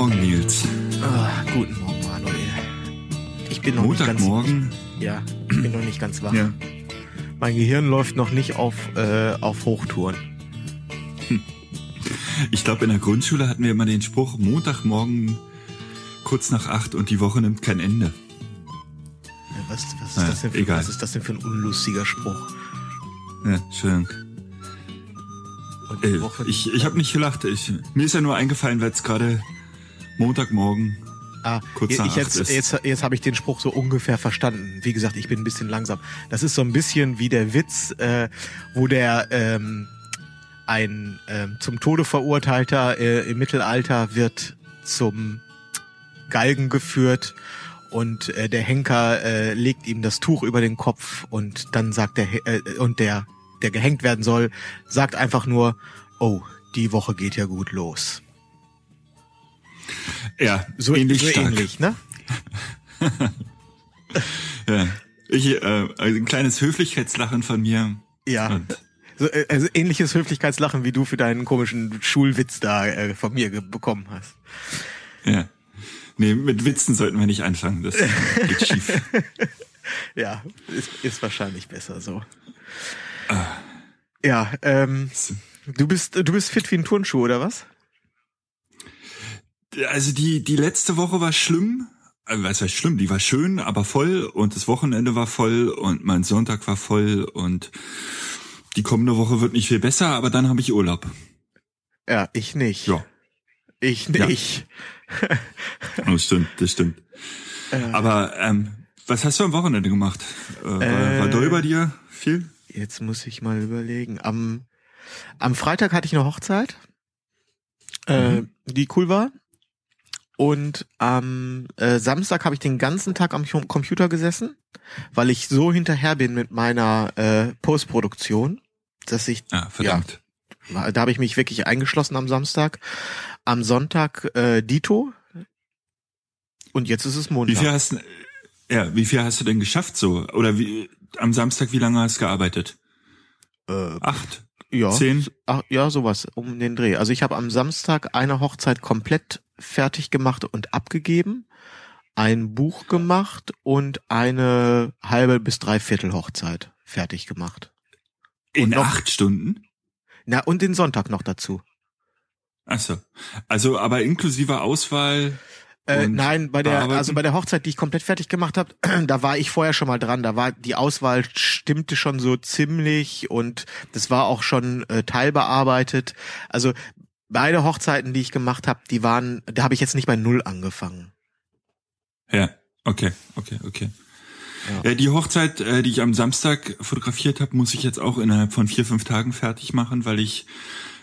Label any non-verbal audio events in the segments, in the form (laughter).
Morgen, Nils. Ah, guten Morgen, Manuel. Ich bin noch nicht ganz, Montagmorgen. ja, ich bin noch nicht ganz wach. Ja. Mein Gehirn läuft noch nicht auf, äh, auf Hochtouren. Ich glaube, in der Grundschule hatten wir immer den Spruch, Montagmorgen kurz nach acht und die Woche nimmt kein Ende. Ja, Was, was, ist Ja, das denn für, egal. was ist das denn für ein unlustiger Spruch? Ja, schön. Äh, ich ich habe nicht gelacht. Ich, mir ist ja nur eingefallen, weil es gerade Montagmorgen Ah, kurz nach ich jetzt, ist. jetzt, jetzt habe ich den Spruch so ungefähr verstanden. Wie gesagt, ich bin ein bisschen langsam. Das ist so ein bisschen wie der Witz, äh, wo der ähm, ein ähm, zum Tode verurteilter äh, im Mittelalter wird zum Galgen geführt und äh, der Henker äh, legt ihm das Tuch über den Kopf und dann sagt der äh, und der der gehängt werden soll sagt einfach nur oh die Woche geht ja gut los ja, so ähnlich so stark. ähnlich ne (laughs) Ja. Ich, äh, ein kleines Höflichkeitslachen von mir. Ja. Und, So, äh, also ähnliches Höflichkeitslachen, wie du für deinen komischen Schulwitz da äh, von mir bekommen hast. ja. Nee, mit Witzen sollten wir nicht anfangen. Das geht schief. (laughs) Ja, ist, ist wahrscheinlich besser so. Ja, ähm, du bist du bist fit wie ein Turnschuh oder was? Also die, die letzte Woche war schlimm. Also was heißt schlimm? Die war schön, aber voll und das Wochenende war voll und mein Sonntag war voll und die kommende Woche wird nicht viel besser, aber dann habe ich Urlaub. Ja, ich nicht. Ja, Ich Ja. nicht. das (laughs) stimmt, das stimmt. Äh. Aber ähm, was hast du am Wochenende gemacht? Äh, war, war Äh. doll bei dir viel? Jetzt muss ich mal überlegen. Am am Freitag hatte ich eine Hochzeit, äh, die cool war. Und am äh, Samstag habe ich den ganzen Tag am Computer gesessen, weil ich so hinterher bin mit meiner äh, Postproduktion, dass ich Ah, verdammt. da habe ich mich wirklich eingeschlossen am Samstag. Am Sonntag äh, Dito. Und jetzt ist es Wie Montag. viel hast ja, wie viel hast du denn geschafft so? Oder wie, am Samstag, wie lange hast du gearbeitet? äh, Acht? ja, Zehn? Ach, ja, sowas um den Dreh. Also ich habe am Samstag eine Hochzeit komplett fertig gemacht und abgegeben, ein Buch gemacht und eine halbe bis dreiviertel Hochzeit fertig gemacht. In noch- acht Stunden? Na, und den Sonntag noch dazu. Ach so. Also, aber inklusive Auswahl. Äh, und nein, bei der, also bei der Hochzeit, die ich komplett fertig gemacht habe, (clears throat) da war ich vorher schon mal dran. Da war die Auswahl stimmte schon so ziemlich und das war auch schon äh, teilbearbeitet. Also beide Hochzeiten, die ich gemacht habe, die waren, da habe ich jetzt nicht bei null angefangen. Ja, okay, okay, okay. Ja. Die Hochzeit, äh, die ich am Samstag fotografiert habe, muss ich jetzt auch innerhalb von vier, fünf Tagen fertig machen, weil ich,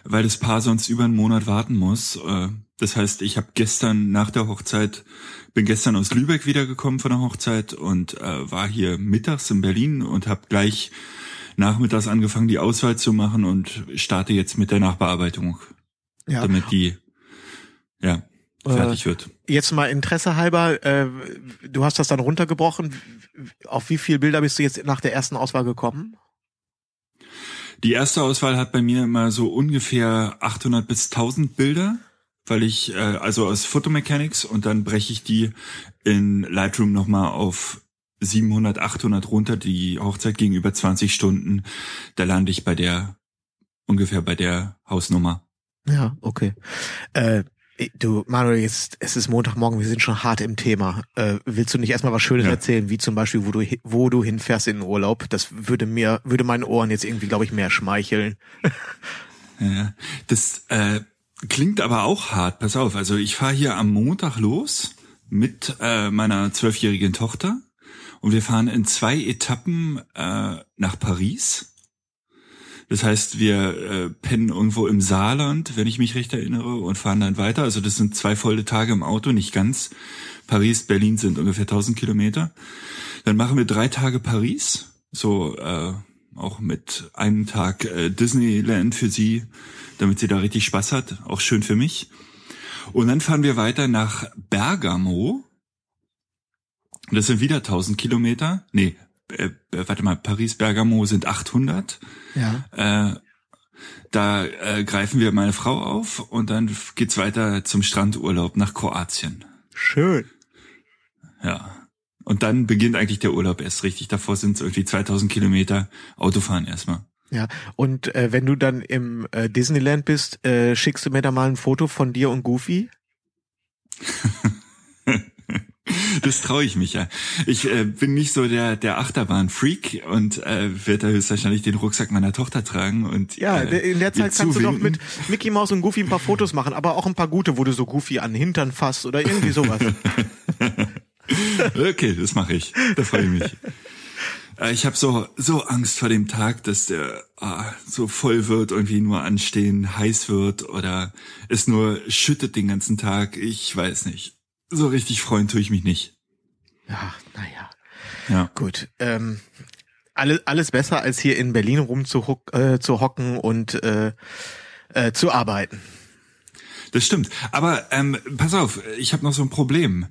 weil das Paar sonst über einen Monat warten muss. Äh, Das heißt, ich habe gestern nach der Hochzeit, bin gestern aus Lübeck wiedergekommen von der Hochzeit und äh, war hier mittags in Berlin und habe gleich nachmittags angefangen, die Auswahl zu machen und starte jetzt mit der Nachbearbeitung, Ja. damit die ja fertig wird. Jetzt mal Interesse halber, äh, du hast das dann runtergebrochen. Auf wie viele Bilder bist du jetzt nach der ersten Auswahl gekommen? Die erste Auswahl hat bei mir immer so ungefähr 800 bis 1000 Bilder, weil ich äh, also aus Photomechanics und dann breche ich die in Lightroom nochmal auf 700, 800 runter. Die Hochzeit ging über 20 Stunden. Da lande ich bei der ungefähr bei der Hausnummer. Ja, okay. Äh, du, Manuel, jetzt, es ist Montagmorgen, wir sind schon hart im Thema. Äh, willst du nicht erstmal was Schönes Ja. erzählen, wie zum Beispiel, wo du, wo du hinfährst in den Urlaub? Das würde mir, würde meinen Ohren jetzt irgendwie, glaube ich, mehr schmeicheln. (laughs) Ja, das äh, klingt aber auch hart. Pass auf, also ich fahre hier am Montag los mit äh, meiner zwölfjährigen Tochter und wir fahren in zwei Etappen äh, nach Paris. Das heißt, wir äh, pennen irgendwo im Saarland, wenn ich mich recht erinnere, und fahren dann weiter. Also das sind zwei volle Tage im Auto, nicht ganz. Paris, Berlin sind ungefähr 1000 Kilometer. Dann machen wir drei Tage Paris, so äh, auch mit einem Tag äh, Disneyland für sie, damit sie da richtig Spaß hat, auch schön für mich. Und dann fahren wir weiter nach Bergamo. Das sind wieder 1000 Kilometer. Nee, äh, warte mal, Paris-Bergamo sind 800. Ja. Äh, da äh, greifen wir meine Frau auf und dann geht's weiter zum Strandurlaub nach Kroatien. Schön. Ja. Und dann beginnt eigentlich der Urlaub erst richtig. Davor sind es irgendwie 2000 Kilometer Autofahren erstmal. Ja, und äh, wenn du dann im äh, Disneyland bist, äh, schickst du mir da mal ein Foto von dir und Goofy? (laughs) (laughs) Das traue ich mich ja. Ich äh, bin nicht so der der Achterbahn-Freak und äh, werde da höchstwahrscheinlich den Rucksack meiner Tochter tragen und Ja, äh, in der Zeit kannst du doch zuwinken. mit Mickey Mouse und Goofy ein paar Fotos machen, aber auch ein paar gute, wo du so Goofy an den Hintern fasst oder irgendwie sowas. (laughs) Okay, das mache ich. Da freue ich mich. Äh, Ich habe so so Angst vor dem Tag, dass der ah, so voll wird, irgendwie nur anstehen, heiß wird oder es nur schüttet den ganzen Tag. Ich weiß nicht. So richtig freuen tue ich mich nicht. ja, naja. Ja. Gut. Ähm, alles, alles besser, als hier in Berlin rumzuhocken äh, zu hocken und äh, äh, zu arbeiten. Das stimmt. Aber ähm, pass auf, ich habe noch so ein Problem.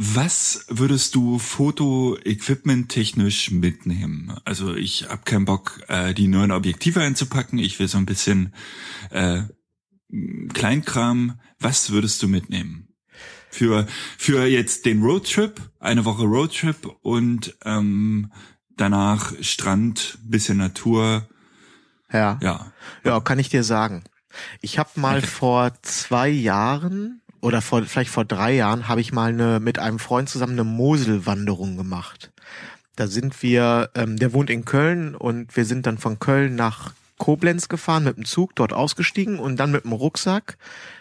Was würdest du Foto-Equipment technisch mitnehmen? Also ich habe keinen Bock, äh, die neuen Objektive einzupacken. Ich will so ein bisschen äh, Kleinkram. Was würdest du mitnehmen? Für, für jetzt den Roadtrip, eine Woche Roadtrip und ähm, danach Strand, bisschen Natur. Ja. Ja. Ja, kann ich dir sagen. Ich habe mal Okay. vor zwei Jahren oder vor, vielleicht vor drei Jahren habe ich mal eine, mit einem Freund zusammen eine Moselwanderung gemacht. Da sind wir, ähm, der wohnt in Köln und wir sind dann von Köln nach Koblenz gefahren mit dem Zug, dort ausgestiegen und dann mit dem Rucksack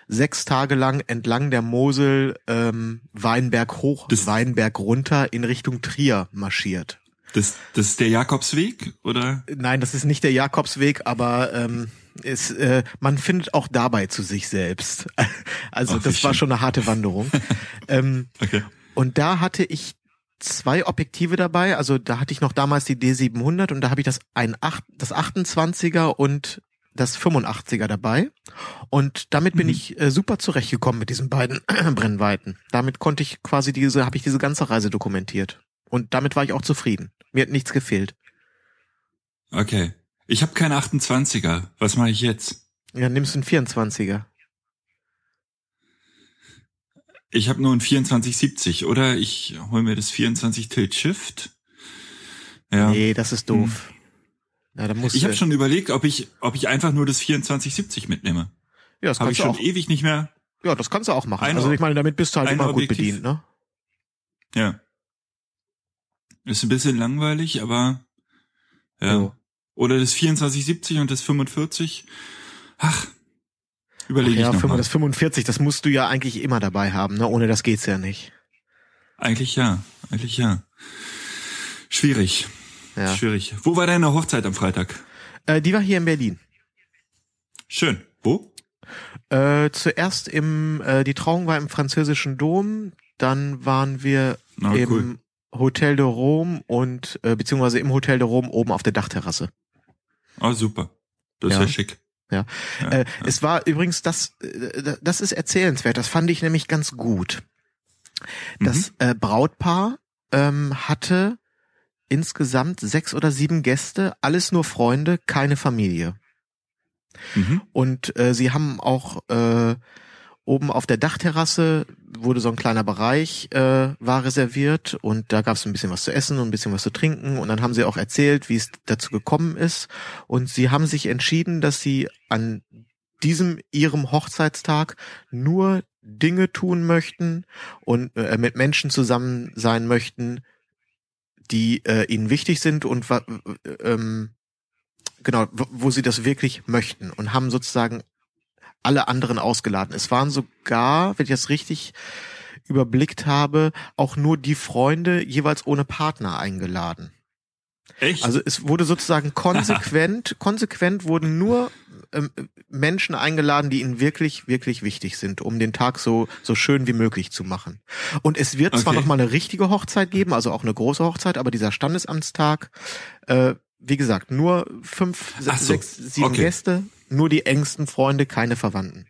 sechs Tage lang entlang der Mosel ähm, Weinberg hoch, Das- Weinberg runter in Richtung Trier marschiert. Das, das ist der Jakobsweg, oder? Nein, das ist nicht der Jakobsweg, aber ähm, es, äh, man findet auch dabei zu sich selbst. (laughs) Also Ach, das war schon eine harte Wanderung. (laughs) ähm, Okay. und da hatte ich zwei Objektive dabei. Also da hatte ich noch damals die D700 und da habe ich das ein das 28er und das 85er dabei. Und damit bin Mhm. ich äh, super zurechtgekommen mit diesen beiden (clears throat) Brennweiten. Damit konnte ich quasi diese, habe ich diese ganze Reise dokumentiert. Und damit war ich auch zufrieden. Mir hat nichts gefehlt. Okay. Ich habe keine 28er. Was mache ich jetzt? Ja, nimmst du einen 24er. Ich habe nur ein 2470, oder? Ich hol mir das 24 Tilt Shift. Ja. Nee, das ist doof. Ja, da musst ich habe schon überlegt, ob ich, ob ich einfach nur das 2470 mitnehme. ja, das Habe ich schon auch. ewig nicht mehr. Ja, das kannst du auch machen. Ein- also ich meine, damit bist du halt immer gut Objektiv. bedient, ne? Ja. Ist ein bisschen langweilig, aber ja. Jo. Oder das 2470 und das 45. Ach, Überlege ja, ich noch fünf- mal. das 45, das musst du ja eigentlich immer dabei haben, ne? Ohne das geht's ja nicht. Eigentlich ja, eigentlich ja. Schwierig, Ja. schwierig. Wo war deine Hochzeit am Freitag? Äh, die war hier in Berlin. Schön. Wo? Äh, zuerst im, äh, die Trauung war im französischen Dom, dann waren wir Na, im cool. Hotel de Rome und äh, beziehungsweise im Hotel de Rome oben auf der Dachterrasse. Oh, super. Das Ja. ist ja schick. Ja. Ja, Äh, ja. Es war übrigens das, äh, das ist erzählenswert. Das fand ich nämlich ganz gut. Das Mhm. äh, Brautpaar ähm, hatte insgesamt sechs oder sieben Gäste, alles nur Freunde, keine Familie. Mhm. Und äh, sie haben auch äh, oben auf der Dachterrasse wurde so ein kleiner Bereich äh, war reserviert und da gab es ein bisschen was zu essen und ein bisschen was zu trinken und dann haben sie auch erzählt, wie es dazu gekommen ist und sie haben sich entschieden, dass sie an diesem ihrem Hochzeitstag nur Dinge tun möchten und äh, mit Menschen zusammen sein möchten, die äh, ihnen wichtig sind und äh, ähm, genau, wo sie das wirklich möchten und haben sozusagen alle anderen ausgeladen. Es waren sogar, wenn ich das richtig überblickt habe, auch nur die Freunde jeweils ohne Partner eingeladen. Echt? Also es wurde sozusagen (laughs) konsequent, konsequent wurden nur ähm, Menschen eingeladen, die ihnen wirklich, wirklich wichtig sind, um den Tag so so schön wie möglich zu machen. Und es wird zwar Okay. noch mal eine richtige Hochzeit geben, also auch eine große Hochzeit, aber dieser Standesamtstag, äh, wie gesagt, nur fünf, se- Ach so, sechs, sieben okay. Gäste, nur die engsten Freunde, keine Verwandten.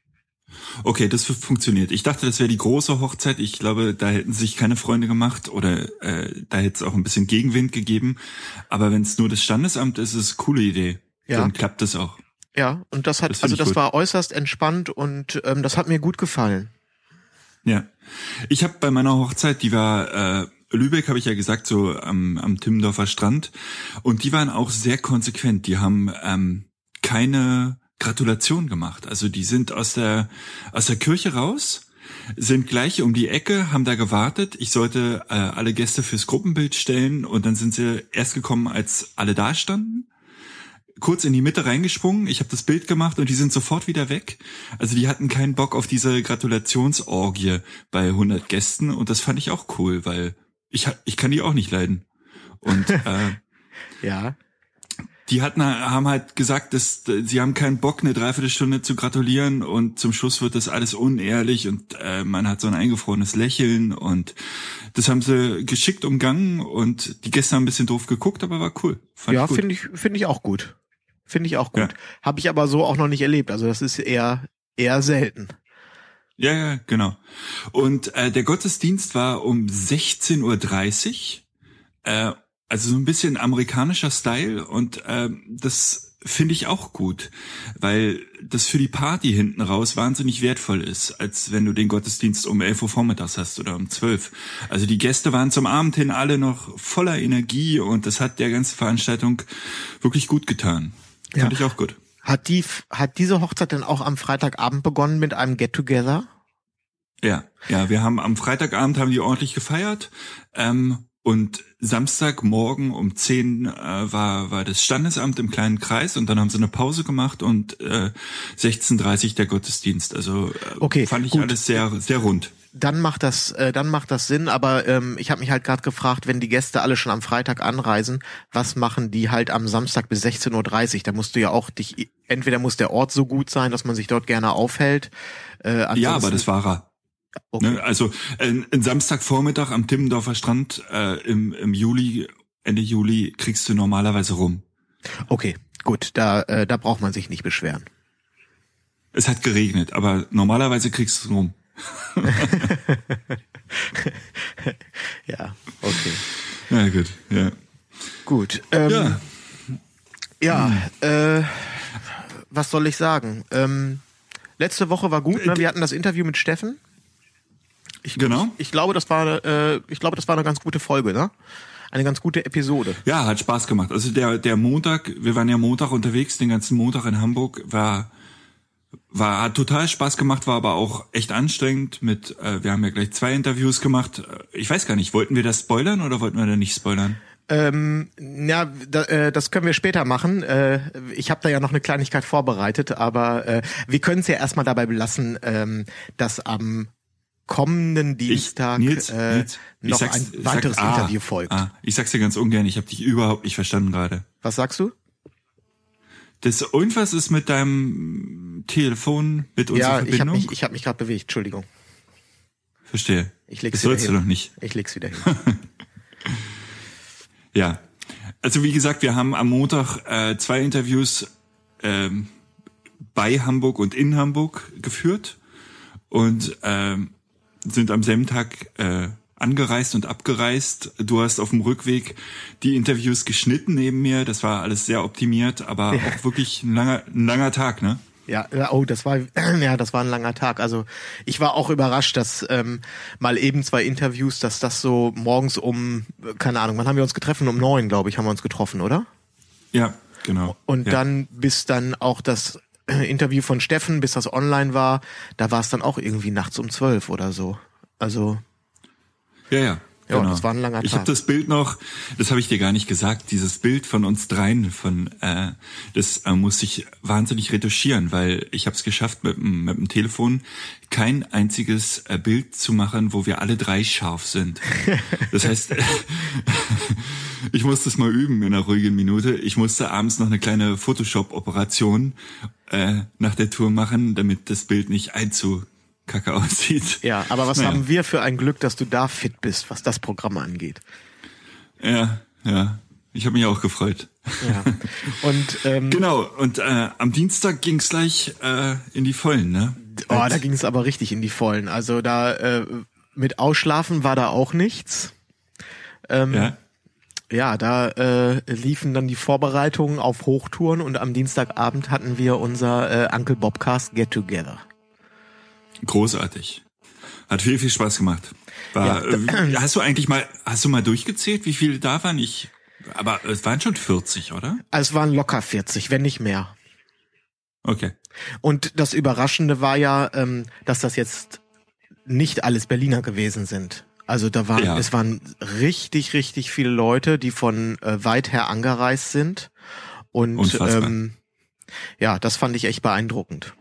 Okay, das fu- funktioniert. Ich dachte, das wäre die große Hochzeit. Ich glaube, da hätten sich keine Freunde gemacht oder äh, da hätte es auch ein bisschen Gegenwind gegeben. Aber wenn es nur das Standesamt ist, ist es eine coole Idee. Ja. Dann klappt das auch. Ja, und das hat, Das also das gut. war äußerst entspannt und ähm, das hat mir gut gefallen. Ja. Ich habe bei meiner Hochzeit, die war äh, Lübeck, habe ich ja gesagt, so am, am Timmendorfer Strand. Und die waren auch sehr konsequent. Die haben ähm, keine Gratulation gemacht. Also die sind aus der aus der Kirche raus, sind gleich um die Ecke, haben da gewartet. Ich sollte äh, alle Gäste fürs Gruppenbild stellen und dann sind sie erst gekommen, als alle da standen. Kurz in die Mitte reingesprungen, ich habe das Bild gemacht und die sind sofort wieder weg. Also die hatten keinen Bock auf diese Gratulationsorgie bei 100 Gästen und das fand ich auch cool, weil ich ich kann die auch nicht leiden. Und äh, (laughs) Ja. Die hatten, haben halt gesagt, dass äh, sie haben keinen Bock, eine Dreiviertelstunde zu gratulieren und zum Schluss wird das alles unehrlich und äh, man hat so ein eingefrorenes Lächeln und das haben sie geschickt umgangen und die Gäste haben ein bisschen doof geguckt, aber war cool. Fand ja, finde ich, finde ich auch gut. Finde ich auch gut. Ja. Habe ich aber so auch noch nicht erlebt. Also das ist eher, eher selten. Ja, ja, genau. Und äh, der Gottesdienst war um 16.30 Uhr. Äh, also so ein bisschen amerikanischer Style und ähm, das finde ich auch gut, weil das für die Party hinten raus wahnsinnig wertvoll ist, als wenn du den Gottesdienst um 11 Uhr vormittags hast oder um 12. Also die Gäste waren zum Abend hin alle noch voller Energie und das hat der ganzen Veranstaltung wirklich gut getan. Ja. Fand ich auch gut. Hat die, hat diese Hochzeit denn auch am Freitagabend begonnen mit einem Get-Together? Ja, ja, wir haben am Freitagabend haben die ordentlich gefeiert ähm, und Samstagmorgen um 10 äh, war war das Standesamt im kleinen Kreis und dann haben sie eine Pause gemacht und äh, 16:30 der Gottesdienst. Also äh, Okay, fand ich gut. alles sehr sehr rund. Dann macht das, äh, dann macht das Sinn. Aber ähm, ich habe mich halt gerade gefragt, wenn die Gäste alle schon am Freitag anreisen, was machen die halt am Samstag bis 16.30 Uhr? Da musst du ja auch dich, entweder muss der Ort so gut sein, dass man sich dort gerne aufhält. Äh, Ja, aber das war er. Okay. Ne? Also ein, ein Samstagvormittag am Timmendorfer Strand äh, im, im Juli, Ende Juli kriegst du normalerweise rum. okay, gut, da, äh, da braucht man sich nicht beschweren. Es hat geregnet, aber normalerweise kriegst du rum. (laughs) Ja, okay. Ja gut, ja. Gut. Ähm, Ja. Ja, äh, was soll ich sagen? Ähm, letzte Woche war gut, ne? Wir hatten das Interview mit Steffen. Ich, Genau. Ich, ich glaube, das war, äh, ich glaube, das war eine ganz gute Folge, ne? Eine ganz gute Episode. Ja, hat Spaß gemacht. Also der, der Montag, wir waren ja Montag unterwegs, den ganzen Montag in Hamburg, war, war, hat total Spaß gemacht, war aber auch echt anstrengend mit, äh, wir haben ja gleich zwei Interviews gemacht. Äh, Ich weiß gar nicht, wollten wir das spoilern oder wollten wir da nicht spoilern? Ähm, ja, da, äh, das können wir später machen. Äh, ich habe da ja noch eine Kleinigkeit vorbereitet, aber äh, wir können es ja erstmal dabei belassen, ähm, dass am kommenden Dienstag Nils, äh, Nils, ich noch ein ich sag- weiteres ah, Interview folgt. Ah, ich sag's dir ganz ungern, ich habe dich überhaupt nicht verstanden gerade. Was sagst du? Das irgendwas ist mit deinem Telefon, mit unserer Ja, ich habe Verbindung? mich, ich hab mich gerade bewegt. Entschuldigung. Verstehe. Ich leg's das wieder sollst hin. du doch nicht. Ich leg's wieder hin. (laughs) Ja. Also wie gesagt, wir haben am Montag äh, zwei Interviews ähm, bei Hamburg und in Hamburg geführt und ähm, sind am selben Tag äh, angereist und abgereist. Du hast auf dem Rückweg die Interviews geschnitten neben mir. Das war alles sehr optimiert, aber auch wirklich ein langer, ein langer Tag, ne? Ja, ja, oh, das war (clears throat) ja, das war ein langer Tag. Also ich war auch überrascht, dass ähm, mal eben zwei Interviews, dass das so morgens um, keine Ahnung, wann haben wir uns getroffen? Um neun, glaube ich, haben wir uns getroffen, oder? Ja, genau. Und ja. dann bis dann auch das (clears throat) Interview von Steffen, bis das online war, da war es dann auch irgendwie nachts um zwölf oder so. Also Ja, ja. Ja, genau. das war ein langer Ich Tag. habe das Bild noch, das habe ich dir gar nicht gesagt, dieses Bild von uns dreien, von äh, das äh, musste ich wahnsinnig retuschieren, weil ich habe es geschafft, mit, dem- mit dem Telefon kein einziges äh, Bild zu machen, wo wir alle drei scharf sind. (laughs) Das heißt, ich musste es mal üben in einer ruhigen Minute. Ich musste abends noch eine kleine Photoshop-Operation äh, nach der Tour machen, damit das Bild nicht allzu kacke aussieht. Ja, aber was Naja. haben wir für ein Glück, dass du da fit bist, was das Programm angeht. Ja, ja. Ich habe mich auch gefreut. Ja. Und ähm, Genau, und äh, am Dienstag ging's gleich äh, in die Vollen, ne? oh, da ging es aber richtig in die Vollen. Also da äh, mit Ausschlafen war da auch nichts. Ähm, Ja. Ja, da äh, liefen dann die Vorbereitungen auf Hochtouren und am Dienstagabend hatten wir unser äh, Uncle Bobcast Get Together. Großartig. Hat viel, viel Spaß gemacht. War, Ja, äh, (clears throat) hast du eigentlich mal, hast du mal durchgezählt, wie viele da waren? Ich, aber es waren schon 40, oder? Es waren locker 40, wenn nicht mehr. Okay. Und das Überraschende war ja, ähm, dass das jetzt nicht alles Berliner gewesen sind. Also da waren, Ja. es waren richtig, richtig viele Leute, die von äh, weit her angereist sind. Und Unfassbar. ähm, ja, das fand ich echt beeindruckend.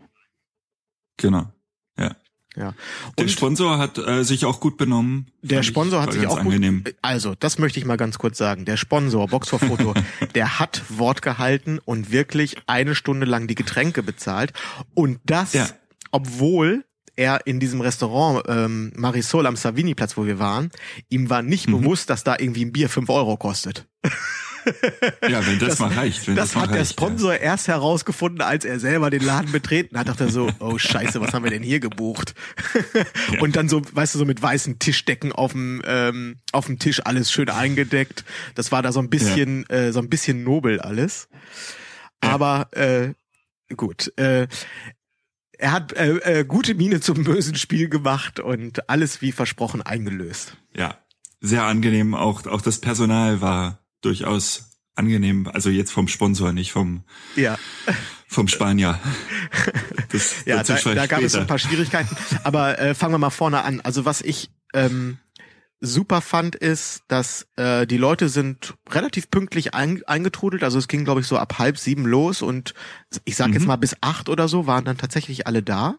Genau. Ja. Ja. Der Und Sponsor hat äh, sich auch gut benommen. der Sponsor hat sich auch angenehm. gut. Also, das möchte ich mal ganz kurz sagen. Der Sponsor Box for Photo, (laughs) der hat Wort gehalten und wirklich eine Stunde lang die Getränke bezahlt. Und das, Ja. obwohl er in diesem Restaurant ähm, Marisol am Savini-Platz, wo wir waren, ihm war nicht Mhm. bewusst, dass da irgendwie ein Bier fünf Euro kostet. Ja, wenn das, mal reicht. Wenn das, Das mal hat der reicht, Sponsor erst herausgefunden, als er selber den Laden betreten hat. Dachte er so, oh Scheiße, was haben wir denn hier gebucht? Und dann so, weißt du, so mit weißen Tischdecken auf dem ähm, auf dem Tisch alles schön eingedeckt. Das war da so ein bisschen äh, so ein bisschen nobel alles. Aber äh, gut. Äh, er hat äh, äh, gute Miene zum bösen Spiel gemacht und alles wie versprochen eingelöst. Ja. sehr angenehm. Auch, auch das Personal war durchaus angenehm. Also jetzt vom Sponsor, nicht vom, Ja. vom Spanier. (laughs) Das, Ja, da, da gab es ein paar Schwierigkeiten. Aber äh, fangen wir mal vorne an. Also was ich ähm, super fand, ist, dass äh, die Leute sind relativ pünktlich ein, eingetrudelt. Also es ging, glaube ich, so ab halb sieben los und ich sag jetzt Mhm. mal bis acht oder so waren dann tatsächlich alle da.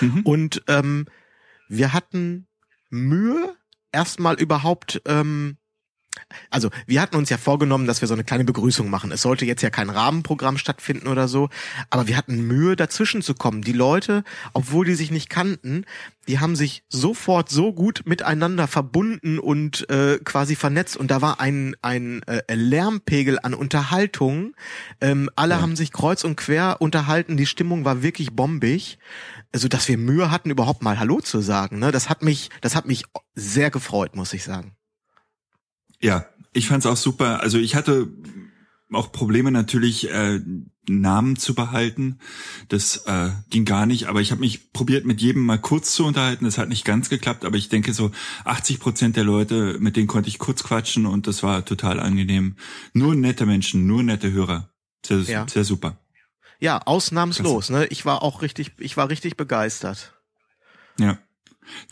Mhm. Und ähm, wir hatten Mühe, erstmal überhaupt, ähm, also wir hatten uns ja vorgenommen, dass wir so eine kleine Begrüßung machen. Es sollte jetzt ja kein Rahmenprogramm stattfinden oder so, aber wir hatten Mühe, dazwischen zu kommen. Die Leute, obwohl die sich nicht kannten, die haben sich sofort so gut miteinander verbunden und äh, quasi vernetzt und da war ein ein äh, Lärmpegel an Unterhaltung. Ähm, alle Ja. haben sich kreuz und quer unterhalten. Die Stimmung war wirklich bombig, also dass wir Mühe hatten, überhaupt mal Hallo zu sagen. Ne, das hat mich das hat mich sehr gefreut, muss ich sagen. Ja, ich fand's auch super. Also ich hatte auch Probleme natürlich äh, Namen zu behalten. Das äh, ging gar nicht, aber ich habe mich probiert mit jedem mal kurz zu unterhalten. Das hat nicht ganz geklappt, aber ich denke so 80 Prozent der Leute, mit denen konnte ich kurz quatschen und das war total angenehm. Nur nette Menschen, nur nette Hörer. Sehr, Ja. sehr super. Ja, ausnahmslos. Ne, ich war auch richtig, ich war richtig begeistert. Ja.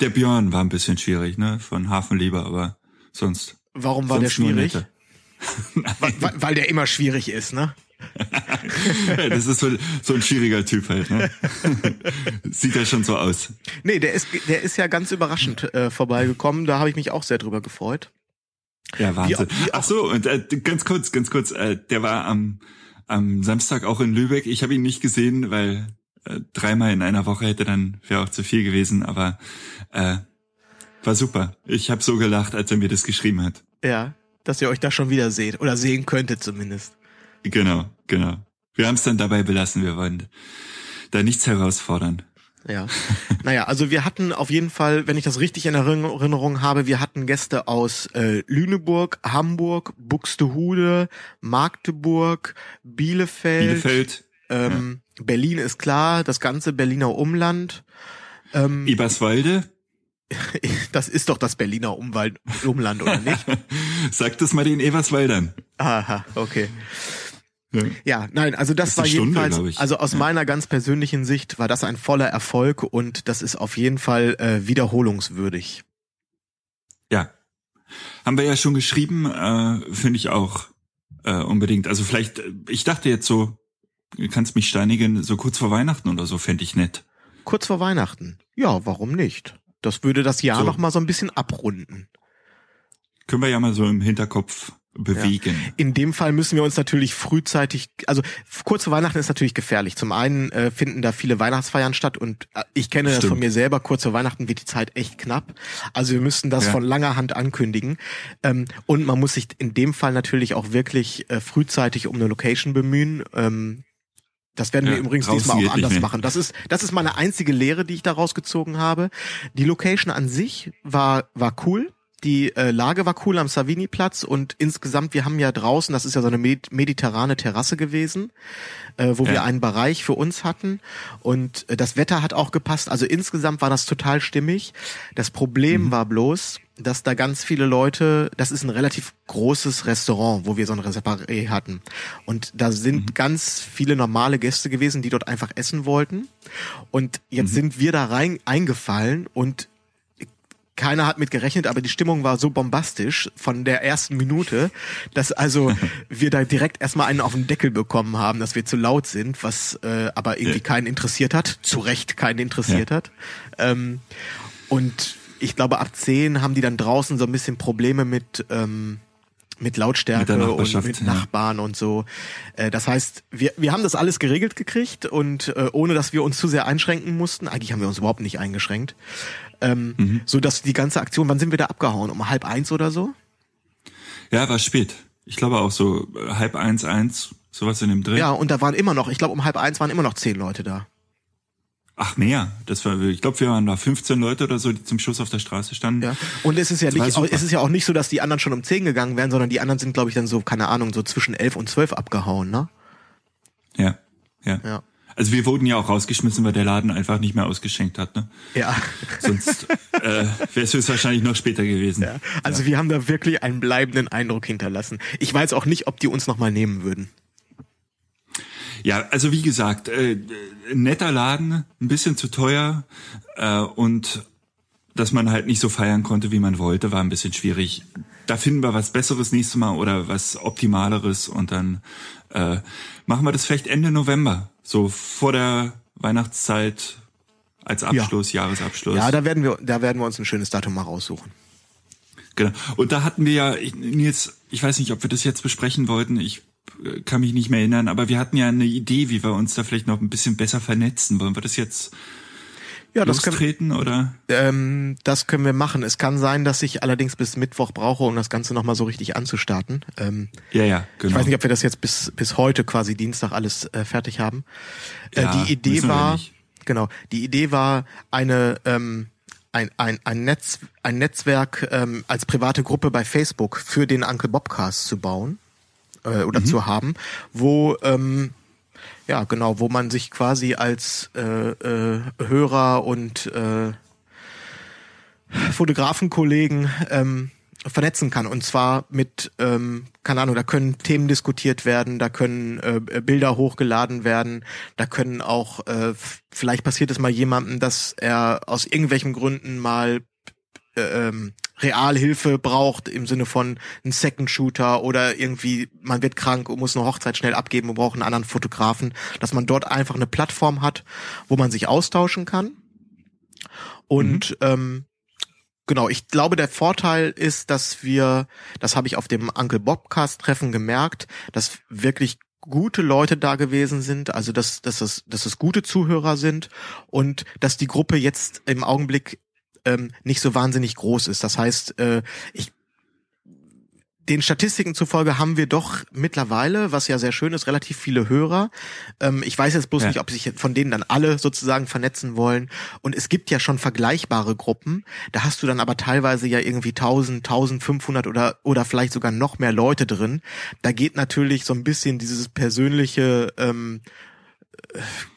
Der Björn war ein bisschen schwierig, ne, von Hafenliebe, aber sonst. Warum war sonst der schwierig? (laughs) Weil, weil, der immer schwierig ist, ne? Das ist so, so ein schwieriger Typ halt. Ne? (laughs) Sieht ja schon so aus. Nee, der ist, der ist ja ganz überraschend äh, vorbeigekommen. Da habe ich mich auch sehr drüber gefreut. Ja, Wahnsinn. Wie- wie auch- Ach so, und äh, ganz kurz, ganz kurz, äh, der war am, am Samstag auch in Lübeck. Ich habe ihn nicht gesehen, weil äh, dreimal in einer Woche hätte dann wäre auch zu viel gewesen, aber äh, war super. Ich habe so gelacht, als er mir das geschrieben hat. Ja, dass ihr euch da schon wieder seht oder sehen könntet zumindest. Genau, genau. Wir haben es dann dabei belassen, wir wollen da nichts herausfordern. Ja. (laughs) naja, also wir hatten auf jeden Fall, wenn ich das richtig in Erinnerung habe, wir hatten Gäste aus äh, Lüneburg, Hamburg, Buxtehude, Magdeburg, Bielefeld, Bielefeld, Ähm, Berlin ist klar, das ganze Berliner Umland. Ähm, Eberswalde, (laughs) das ist doch das Berliner Umwald, Umland, oder nicht? (laughs) sag das mal den Eberswaldern. Aha, okay. Ja. Ja, nein, also das Ist war Stunde, jedenfalls, also aus Ja. meiner ganz persönlichen Sicht war das ein voller Erfolg und das ist auf jeden Fall äh, wiederholungswürdig. Ja. Haben wir ja schon geschrieben, äh, finde ich auch äh, unbedingt. Also vielleicht, äh, ich dachte jetzt so, du kannst mich steinigen, so kurz vor Weihnachten oder so, fände ich nett. Kurz vor Weihnachten. Ja, warum nicht? Das würde das Jahr So. noch mal so ein bisschen abrunden. Können wir ja mal so im Hinterkopf bewegen. Ja. In dem Fall müssen wir uns natürlich frühzeitig, also kurze Weihnachten ist natürlich gefährlich. Zum einen äh, finden da viele Weihnachtsfeiern statt und äh, ich kenne Stimmt. das von mir selber, kurze Weihnachten wird die Zeit echt knapp. Also wir müssten das ja. von langer Hand ankündigen. Ähm, und man muss sich in dem Fall natürlich auch wirklich äh, frühzeitig um eine Location bemühen. Ähm, das werden wir ja, übrigens diesmal auch anders machen. Das ist, das ist meine einzige Lehre, die ich daraus gezogen habe. Die Location an sich war, war cool die äh, Lage war cool am Savini-Platz und insgesamt, wir haben ja draußen, das ist ja so eine med mediterrane Terrasse gewesen, äh, wo ja. wir einen Bereich für uns hatten und äh, das Wetter hat auch gepasst. Also insgesamt war das total stimmig. Das Problem mhm. war bloß, dass da ganz viele Leute, das ist ein relativ großes Restaurant, wo wir so ein Reserparé hatten. Und da sind mhm. ganz viele normale Gäste gewesen, die dort einfach essen wollten. Und jetzt mhm. sind wir da rein eingefallen und keiner hat mit gerechnet, aber die Stimmung war so bombastisch von der ersten Minute, dass also (laughs) wir da direkt erstmal einen auf den Deckel bekommen haben, dass wir zu laut sind, was äh, aber irgendwie ja. keinen interessiert hat, zu Recht keinen interessiert ja. hat. Ähm, und ich glaube, ab zehn haben die dann draußen so ein bisschen Probleme mit ähm, mit Lautstärke mit und mit Nachbarn ja. und so. Äh, das heißt, wir, wir haben das alles geregelt gekriegt und äh, ohne dass wir uns zu sehr einschränken mussten. Eigentlich haben wir uns überhaupt nicht eingeschränkt. Ähm, mhm. So dass die ganze Aktion, wann sind wir da abgehauen? Um halb eins oder so? Ja, war spät. Ich glaube auch so äh, halb eins, eins, sowas in dem Dreh. Ja, und da waren immer noch, ich glaube um halb eins waren immer noch zehn Leute da. Ach mehr, das war, ich glaube, wir waren da 15 Leute oder so, die zum Schluss auf der Straße standen. Ja. Und es ist ja nicht, es ist ja auch nicht so, dass die anderen schon um 10 gegangen wären, sondern die anderen sind, glaube ich, dann so, keine Ahnung, so zwischen 11 und 12 abgehauen, ne? Ja, ja. ja. Also wir wurden ja auch rausgeschmissen, weil der Laden einfach nicht mehr ausgeschenkt hat. Ne? Ja. Sonst äh, wäre es höchstwahrscheinlich noch später gewesen. Ja. Also ja. wir haben da wirklich einen bleibenden Eindruck hinterlassen. Ich weiß auch nicht, ob die uns nochmal nehmen würden. Ja, also wie gesagt, äh, netter Laden, ein bisschen zu teuer äh, und dass man halt nicht so feiern konnte, wie man wollte, war ein bisschen schwierig. Da finden wir was Besseres nächstes Mal oder was Optimaleres und dann äh, machen wir das vielleicht Ende November. So vor der Weihnachtszeit als Abschluss, ja. Jahresabschluss. Ja, da werden wir, da werden wir uns ein schönes Datum mal raussuchen. Genau. Und da hatten wir ja, ich, Nils, ich weiß nicht, ob wir das jetzt besprechen wollten. Ich äh, kann mich nicht mehr erinnern, aber wir hatten ja eine Idee, wie wir uns da vielleicht noch ein bisschen besser vernetzen. Wollen wir das jetzt ja, das lostreten können, oder? Ähm, das können wir machen. Es kann sein, dass ich allerdings bis Mittwoch brauche, um das Ganze nochmal so richtig anzustarten. Ähm, ja, ja, genau. Ich weiß nicht, ob wir das jetzt bis, bis heute quasi Dienstag alles äh, fertig haben. Äh, ja, die Idee war, genau, die Idee war eine, ähm, ein, ein, ein, Netz, ein Netzwerk ähm, als private Gruppe bei Facebook für den Uncle Bobcast zu bauen äh, oder mhm. zu haben, wo ähm, ja, genau, wo man sich quasi als äh, äh, Hörer und äh, Fotografenkollegen ähm, vernetzen kann. Und zwar mit, ähm, keine Ahnung, da können Themen diskutiert werden, da können äh, Bilder hochgeladen werden, da können auch, äh, vielleicht passiert es mal jemandem, dass er aus irgendwelchen Gründen mal äh, ähm, Realhilfe braucht im Sinne von ein Second Shooter oder irgendwie man wird krank und muss eine Hochzeit schnell abgeben und braucht einen anderen Fotografen, dass man dort einfach eine Plattform hat, wo man sich austauschen kann. Und mhm. ähm, genau, ich glaube, der Vorteil ist, dass wir, das habe ich auf dem Uncle Bobcast Treffen gemerkt, dass wirklich gute Leute da gewesen sind, also dass, dass, es, dass es gute Zuhörer sind und dass die Gruppe jetzt im Augenblick ähm, nicht so wahnsinnig groß ist. Das heißt, äh, ich den Statistiken zufolge haben wir doch mittlerweile, was ja sehr schön ist, relativ viele Hörer. Ähm, ich weiß jetzt bloß ja. nicht, ob sich von denen dann alle sozusagen vernetzen wollen. Und es gibt ja schon vergleichbare Gruppen. Da hast du dann aber teilweise ja irgendwie 1000, 1500 oder, oder vielleicht sogar noch mehr Leute drin. Da geht natürlich so ein bisschen dieses persönliche, ähm,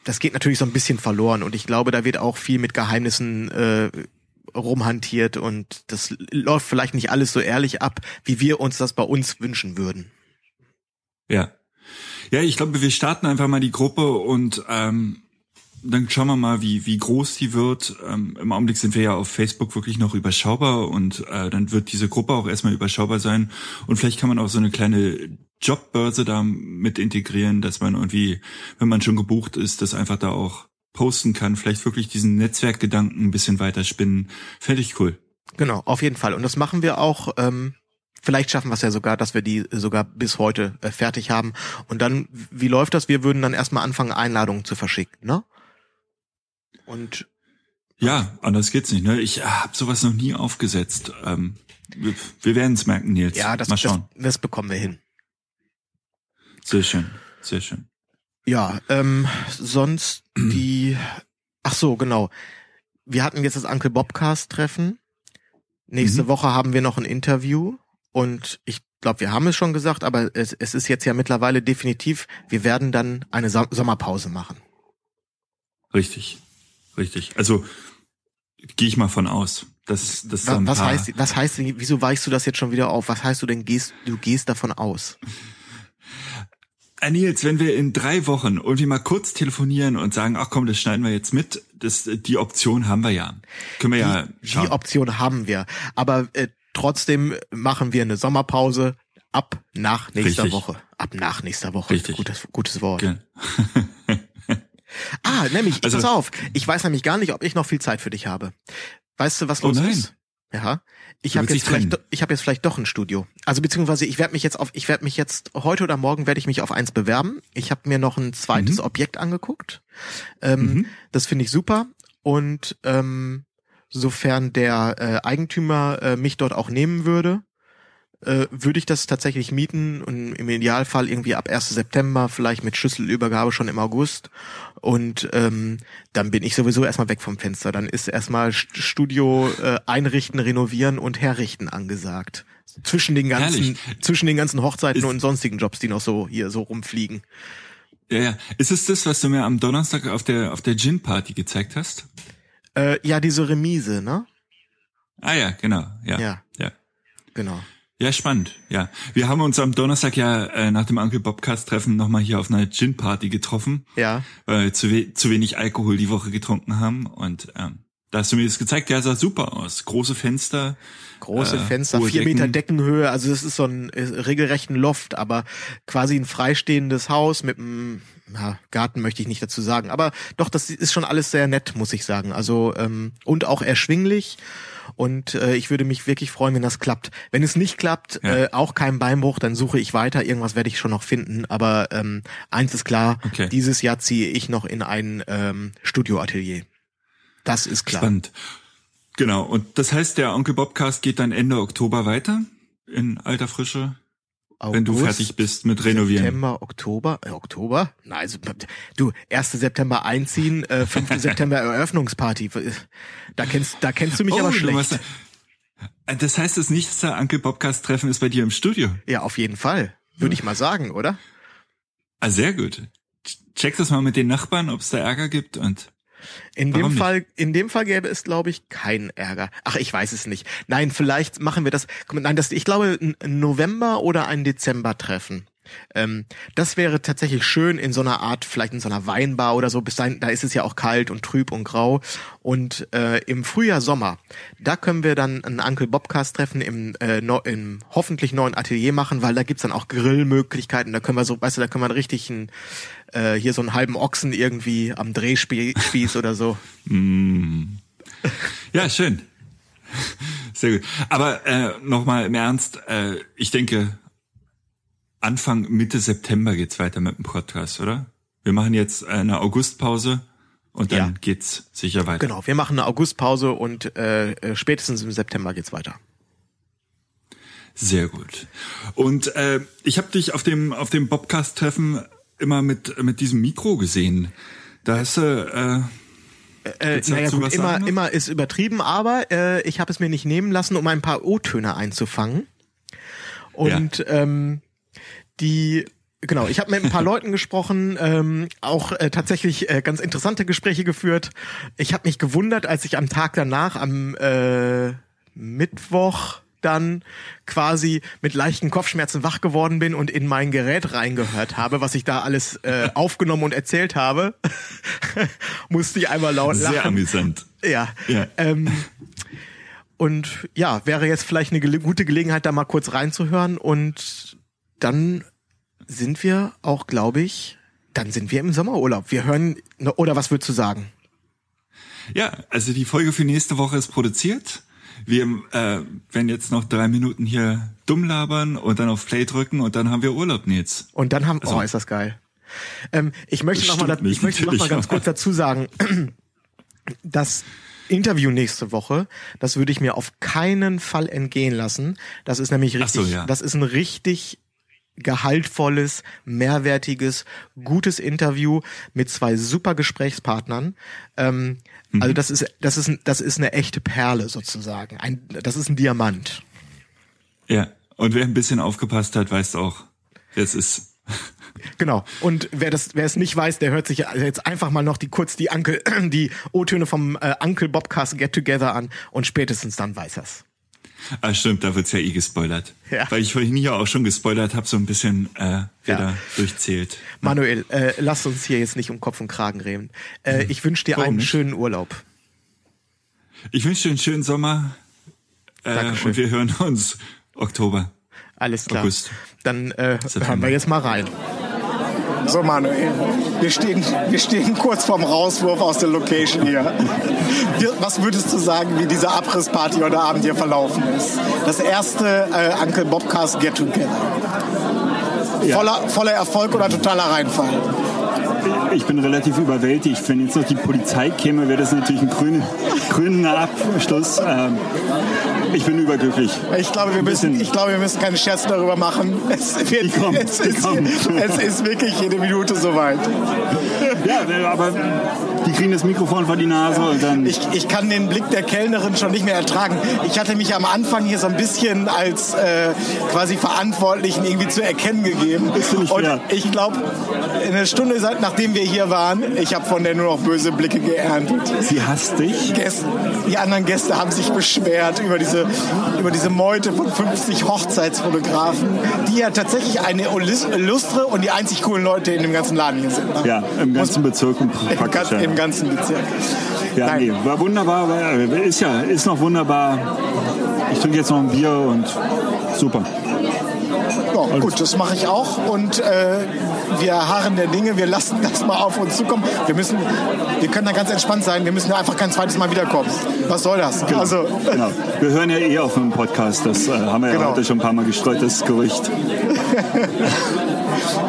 das geht natürlich so ein bisschen verloren. Und ich glaube, da wird auch viel mit Geheimnissen äh, rumhantiert und das läuft vielleicht nicht alles so ehrlich ab, wie wir uns das bei uns wünschen würden. Ja. Ja, ich glaube, wir starten einfach mal die Gruppe und ähm, dann schauen wir mal, wie, wie groß die wird. Ähm, Im Augenblick sind wir ja auf Facebook wirklich noch überschaubar und äh, dann wird diese Gruppe auch erstmal überschaubar sein. Und vielleicht kann man auch so eine kleine Jobbörse da mit integrieren, dass man irgendwie, wenn man schon gebucht ist, das einfach da auch posten kann, vielleicht wirklich diesen Netzwerkgedanken ein bisschen weiterspinnen, fände ich cool. Genau, auf jeden Fall. Und das machen wir auch ähm, Vielleicht schaffen wir es ja sogar, dass wir die sogar bis heute äh, fertig haben. Und dann, wie läuft das? Wir würden dann erstmal anfangen, Einladungen zu verschicken, ne? Und Ja, anders geht's nicht. Ne? Ich habe sowas noch nie aufgesetzt. Ähm, wir wir werden es merken, Nils. ja, das, Mal das, schauen. das bekommen wir hin. Sehr schön, sehr schön. Ja, ähm, sonst die, ach so, genau. Wir hatten jetzt das Uncle Bobcast Treffen. Nächste Mhm. Woche haben wir noch ein Interview und ich glaube, wir haben es schon gesagt, aber es, es ist jetzt ja mittlerweile definitiv, wir werden dann eine Som Sommerpause machen. Richtig, richtig. Also gehe ich mal von aus. dass dass da Was, was heißt, was heißt, wieso weichst du das jetzt schon wieder auf? Was heißt du denn, gehst, du gehst davon aus? Ah, Nils, wenn wir in drei Wochen irgendwie mal kurz telefonieren und sagen, ach komm, das schneiden wir jetzt mit, das, die Option haben wir ja. Können wir ja Die, schauen. die Option haben wir. Aber äh, trotzdem machen wir eine Sommerpause ab nach nächster Richtig. Woche. Ab nach nächster Woche. Richtig. Gutes, gutes Wort. Ge- (laughs) Ah, nämlich, Also- pass auf. Ich weiß nämlich gar nicht, ob ich noch viel Zeit für dich habe. Weißt du, was Oh los nein. ist? Ja. Ich habe jetzt vielleicht, ich habe jetzt vielleicht doch ein Studio. Also beziehungsweise ich werde mich jetzt auf, ich werde mich jetzt heute oder morgen werde ich mich auf eins bewerben. Ich habe mir noch ein zweites Mhm. Objekt angeguckt. Ähm, Mhm. Das finde ich super. Und ähm, sofern der äh, Eigentümer äh, mich dort auch nehmen würde, äh, würde ich das tatsächlich mieten und im Idealfall irgendwie ab 1. September, vielleicht mit Schlüsselübergabe schon im August. Und ähm, dann bin ich sowieso erstmal weg vom Fenster. Dann ist erstmal St- Studio äh, einrichten, renovieren und herrichten angesagt. Zwischen den ganzen, Herrlich. zwischen den ganzen Hochzeiten Ist- und sonstigen Jobs, die noch so hier so rumfliegen. Ja, ja. Ist es das, was du mir am Donnerstag auf der auf der Gin Party gezeigt hast? Äh, ja, diese Remise, ne? Ah ja, genau. Ja. Ja. Ja. Genau. Ja, spannend. Ja, wir haben uns am Donnerstag ja äh, nach dem Uncle Bobcast Treffen nochmal hier auf einer Gin Party getroffen, Ja. weil wir zu, we zu wenig Alkohol die Woche getrunken haben und ähm, da hast du mir das gezeigt. Der sah super aus. Große Fenster. Große Äh, Fenster, vier Meter Decken. Deckenhöhe, also das ist so ein äh, regelrechten Loft, aber quasi ein freistehendes Haus mit einem ja, Garten möchte ich nicht dazu sagen, aber doch, das ist schon alles sehr nett, muss ich sagen. Also ähm, und auch erschwinglich und äh, ich würde mich wirklich freuen, wenn das klappt. Wenn es nicht klappt, Ja. äh, auch kein Beinbruch, dann suche ich weiter. Irgendwas werde ich schon noch finden. Aber ähm, eins ist klar: Okay. Dieses Jahr ziehe ich noch in ein ähm, Studioatelier. Das ist klar. Spannend. Genau. Und das heißt, der Onkel Bobcast geht dann Ende Oktober weiter in alter Frische, wenn du August, fertig bist mit Renovieren. September, Oktober, äh, Oktober? Nein, also, du, 1. September einziehen, äh, 5. September Eröffnungsparty. Da kennst, da kennst du mich aber Oh, du schlecht. Äh, Das heißt, das nächste Onkel Bobcast Treffen ist bei dir im Studio. Ja, auf jeden Fall. Würde ich mal sagen, oder? Ah, sehr gut. Check das mal mit den Nachbarn, ob es da Ärger gibt und In Warum dem nicht? Fall, in dem Fall gäbe es, glaube ich, keinen Ärger. Ach, ich weiß es nicht. Nein, vielleicht machen wir das. Nein, das, ich glaube, ein ein November oder ein Dezember treffen. Ähm, das wäre tatsächlich schön in so einer Art, vielleicht in so einer Weinbar oder so. Bis dahin, da ist es ja auch kalt und trüb und grau. Und äh, im Frühjahr, Sommer, da können wir dann einen Uncle Bobcast treffen im, äh, no, im hoffentlich neuen Atelier machen, weil da gibt's dann auch Grillmöglichkeiten. Da können wir so, weißt du, da können wir richtig einen, äh, hier so einen halben Ochsen irgendwie am Drehspieß oder so. ja, schön. Sehr gut. Aber äh, nochmal im Ernst, äh, ich denke, Anfang, Mitte September geht's weiter mit dem Podcast, oder? Wir machen jetzt eine Augustpause und dann Ja. geht's sicher weiter. Genau, wir machen eine Augustpause und äh, äh, spätestens im September geht's weiter. Sehr gut. Und äh, ich habe dich auf dem auf dem Bobcast-Treffen immer mit mit diesem Mikro gesehen. Da hast du äh, Äh, du naja, gut, immer, sagen immer ist übertrieben, aber äh, ich habe es mir nicht nehmen lassen, um ein paar O-Töne einzufangen. Und ähm, die Genau, ich habe mit ein paar (laughs) Leuten gesprochen, ähm, auch äh, tatsächlich äh, ganz interessante Gespräche geführt. Ich habe mich gewundert, als ich am Tag danach, am äh, Mittwoch dann quasi mit leichten Kopfschmerzen wach geworden bin und in mein Gerät reingehört habe, was ich da alles äh, (laughs) aufgenommen und erzählt habe, (laughs) musste ich einmal laut sehr lachen. amüsant. Ja. Ja. Ähm, und ja, wäre jetzt vielleicht eine gute Gelegenheit, da mal kurz reinzuhören. Und dann sind wir auch, glaube ich, dann sind wir im Sommerurlaub. Wir hören, oder was würdest du sagen? Ja, also die Folge für nächste Woche ist produziert. wir äh, werden jetzt noch drei Minuten hier dumm labern und dann auf Play drücken und dann haben wir Urlaub, Nils. Und dann haben, Also- oh, ist das geil. Ähm, ich möchte Das noch mal, stimmt ich möchte noch mal ganz kurz dazu sagen, (clears throat) das Interview nächste Woche, das würde ich mir auf keinen Fall entgehen lassen. Das ist nämlich richtig, so, ja. das ist ein richtig gehaltvolles, mehrwertiges, gutes Interview mit zwei super Gesprächspartnern. Ähm, Mhm. Also das ist, das ist, ein- das ist eine echte Perle sozusagen. Ein, das ist ein Diamant. Ja. Und wer ein bisschen aufgepasst hat, weiß auch, wer es ist. (laughs) Genau. Und wer das, wer es nicht weiß, der hört sich jetzt einfach mal noch die kurz die Uncle, (clears throat) die O-Töne vom äh, Uncle Bobcast Get Together an und spätestens dann weiß er's. Ah, stimmt, da wird's ja eh gespoilert. Ja. Weil ich vorhin ja auch schon gespoilert habe, so ein bisschen äh, wer Ja. durchzählt. Manuel, äh, lass uns hier jetzt nicht um Kopf und Kragen reden. Äh, ich wünsche dir Warum einen nicht? schönen Urlaub. Ich wünsche dir einen schönen Sommer äh, Dankeschön. und wir hören uns Oktober. Alles klar. August. Dann äh, September. hören wir jetzt mal rein. So, Manuel, wir stehen, wir stehen kurz vorm Rauswurf aus der Location hier. Was würdest du sagen, wie diese Abrissparty heute Abend hier verlaufen ist? Das erste äh, Uncle Bobcast Get Together. Voller, voller Erfolg oder totaler Reinfall? Ich bin relativ überwältigt. Wenn jetzt noch die Polizei käme, wäre das natürlich ein grünen, grüner Abschluss. Ähm, ich bin überglücklich. Ich glaube, wir müssen, ich glaube, wir müssen keine Scherze darüber machen. Es, wird, kommen, es, ist, es ist wirklich jede Minute soweit. Ja, aber die kriegen das Mikrofon vor die Nase und dann. Ich, ich kann den Blick der Kellnerin schon nicht mehr ertragen. Ich hatte mich am Anfang hier so ein bisschen als äh, quasi Verantwortlichen irgendwie zu erkennen gegeben. Und ich glaube, eine Stunde seit, nachdem wir hier waren, ich habe von der nur noch böse Blicke geerntet. Sie hasst dich. Gäste, die anderen Gäste haben sich beschwert über diese, über diese Meute von 50 Hochzeitsfotografen, die ja tatsächlich eine illus- illustre und die einzig coolen Leute in dem ganzen Laden hier sind. ne? Ja, im ganzen Bezirk und (laughs) Im, praktisch. gan- Ja, Im ganzen Bezirk. ja Nein. nee, war wunderbar. War, ist ja, ist noch wunderbar. Ich trinke jetzt noch ein Bier und super. Ja, gut, das mache ich auch und äh, wir harren der Dinge, wir lassen das mal auf uns zukommen. Wir müssen, wir können da ganz entspannt sein, wir müssen einfach kein zweites Mal wiederkommen. Was soll das? Also, Genau. Wir hören ja eh auf einem Podcast. Das äh, haben wir ja Genau. heute schon ein paar Mal gestreut, das Gerücht. (laughs)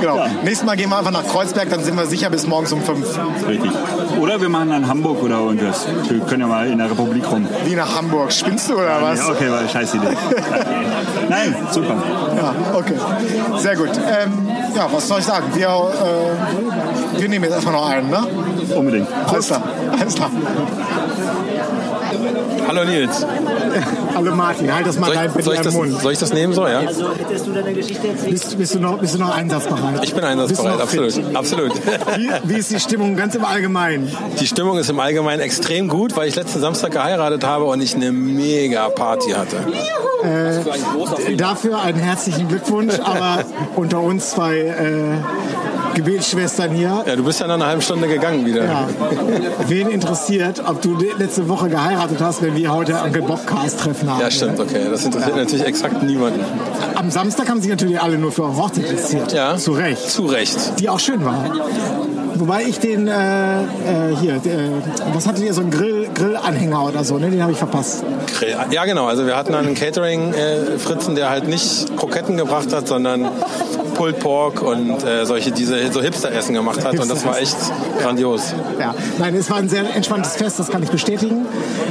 genau. Ja. Nächstes Mal gehen wir einfach nach Kreuzberg, dann sind wir sicher bis morgens um fünf. Richtig. Oder wir machen dann Hamburg oder irgendwas. Wir können ja mal in der Republik rum. Wie nach Hamburg. Spinnst du oder was? Ja, okay, war scheiß Idee. (laughs) Nein, super. Ja, okay. Sehr gut. Ähm, ja, was soll ich sagen? Wir, äh, wir nehmen jetzt erstmal noch einen, ne? Unbedingt. Alles klar. Alles klar. Hallo Nils. Hallo Martin, halt das mal Soll dein ich, soll, ich das, Mund. soll ich das nehmen so, ja? Bist, bist, du noch, bist du noch einsatzbereit? Ich bin du einsatzbereit, absolut. absolut. Wie, wie ist die Stimmung ganz im Allgemeinen? Die Stimmung ist im Allgemeinen extrem gut, weil ich letzten Samstag geheiratet habe und ich eine mega Party hatte. Dafür einen herzlichen Glückwunsch, aber (laughs) unter uns zwei äh, Gebetsschwestern hier. Ja, du bist ja nach einer halben Stunde gegangen wieder. Ja. Wen interessiert, ob du letzte Woche geheiratet hast, wenn wir heute Onkel Bobcast treffen haben? Ja, stimmt, okay. Das interessiert natürlich exakt niemanden. Am Samstag haben sich natürlich alle nur für eure Hochzeit interessiert. Ja. Zu Recht. Zu Recht. Die auch schön war. Wobei ich den, äh, äh, hier, äh, was hattet ihr, so einen Grill, Grillanhänger oder so, ne? Den habe ich verpasst. Grill. Ja, genau. Also wir hatten einen Catering-Fritzen, der halt nicht Kroketten gebracht hat, sondern Pulled Pork und äh, solche, diese so Hipster-Essen gemacht hat. Und das war echt grandios. Ja, nein, es war ein sehr entspanntes Fest, das kann ich bestätigen.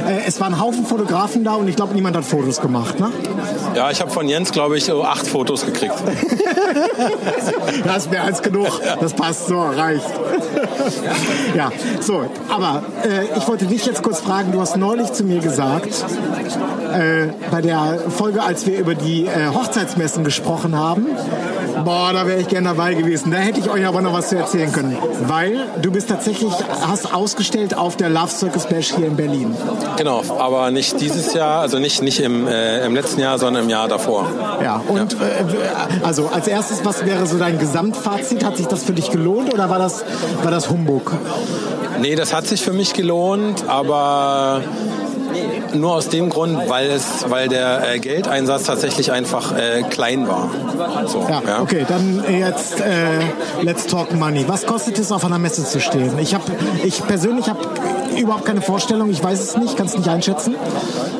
Äh, es waren ein Haufen Fotografen da und ich glaube, niemand hat Fotos gemacht, ne? Ja, ich habe von Jens, glaube ich, acht Fotos gekriegt. (laughs) Das ist mehr als genug. Das passt so, reicht. Ja, so, aber äh, ich wollte dich jetzt kurz fragen, du hast neulich zu mir gesagt, äh, bei der Folge, als wir über die äh, Hochzeitsmessen gesprochen haben, boah, da wäre ich gerne dabei gewesen. Da hätte ich euch aber noch was zu erzählen können. Weil du bist tatsächlich, hast ausgestellt auf der Love Circus Bash hier in Berlin. Genau, aber nicht dieses Jahr, also nicht, nicht im, äh, im letzten Jahr, sondern im Jahr davor. Ja, und Äh, also als erstes, was wäre so dein Gesamtfazit? Hat sich das für dich gelohnt oder war das, war das Humbug? Nee, das hat sich für mich gelohnt, aber nur aus dem Grund, weil es, weil der äh, Geldeinsatz tatsächlich einfach äh, klein war. So, Ja, ja. okay, dann jetzt äh, let's talk money. Was kostet es, auf einer Messe zu stehen? Ich habe, ich persönlich habe überhaupt keine Vorstellung. Ich weiß es nicht, kann es nicht einschätzen.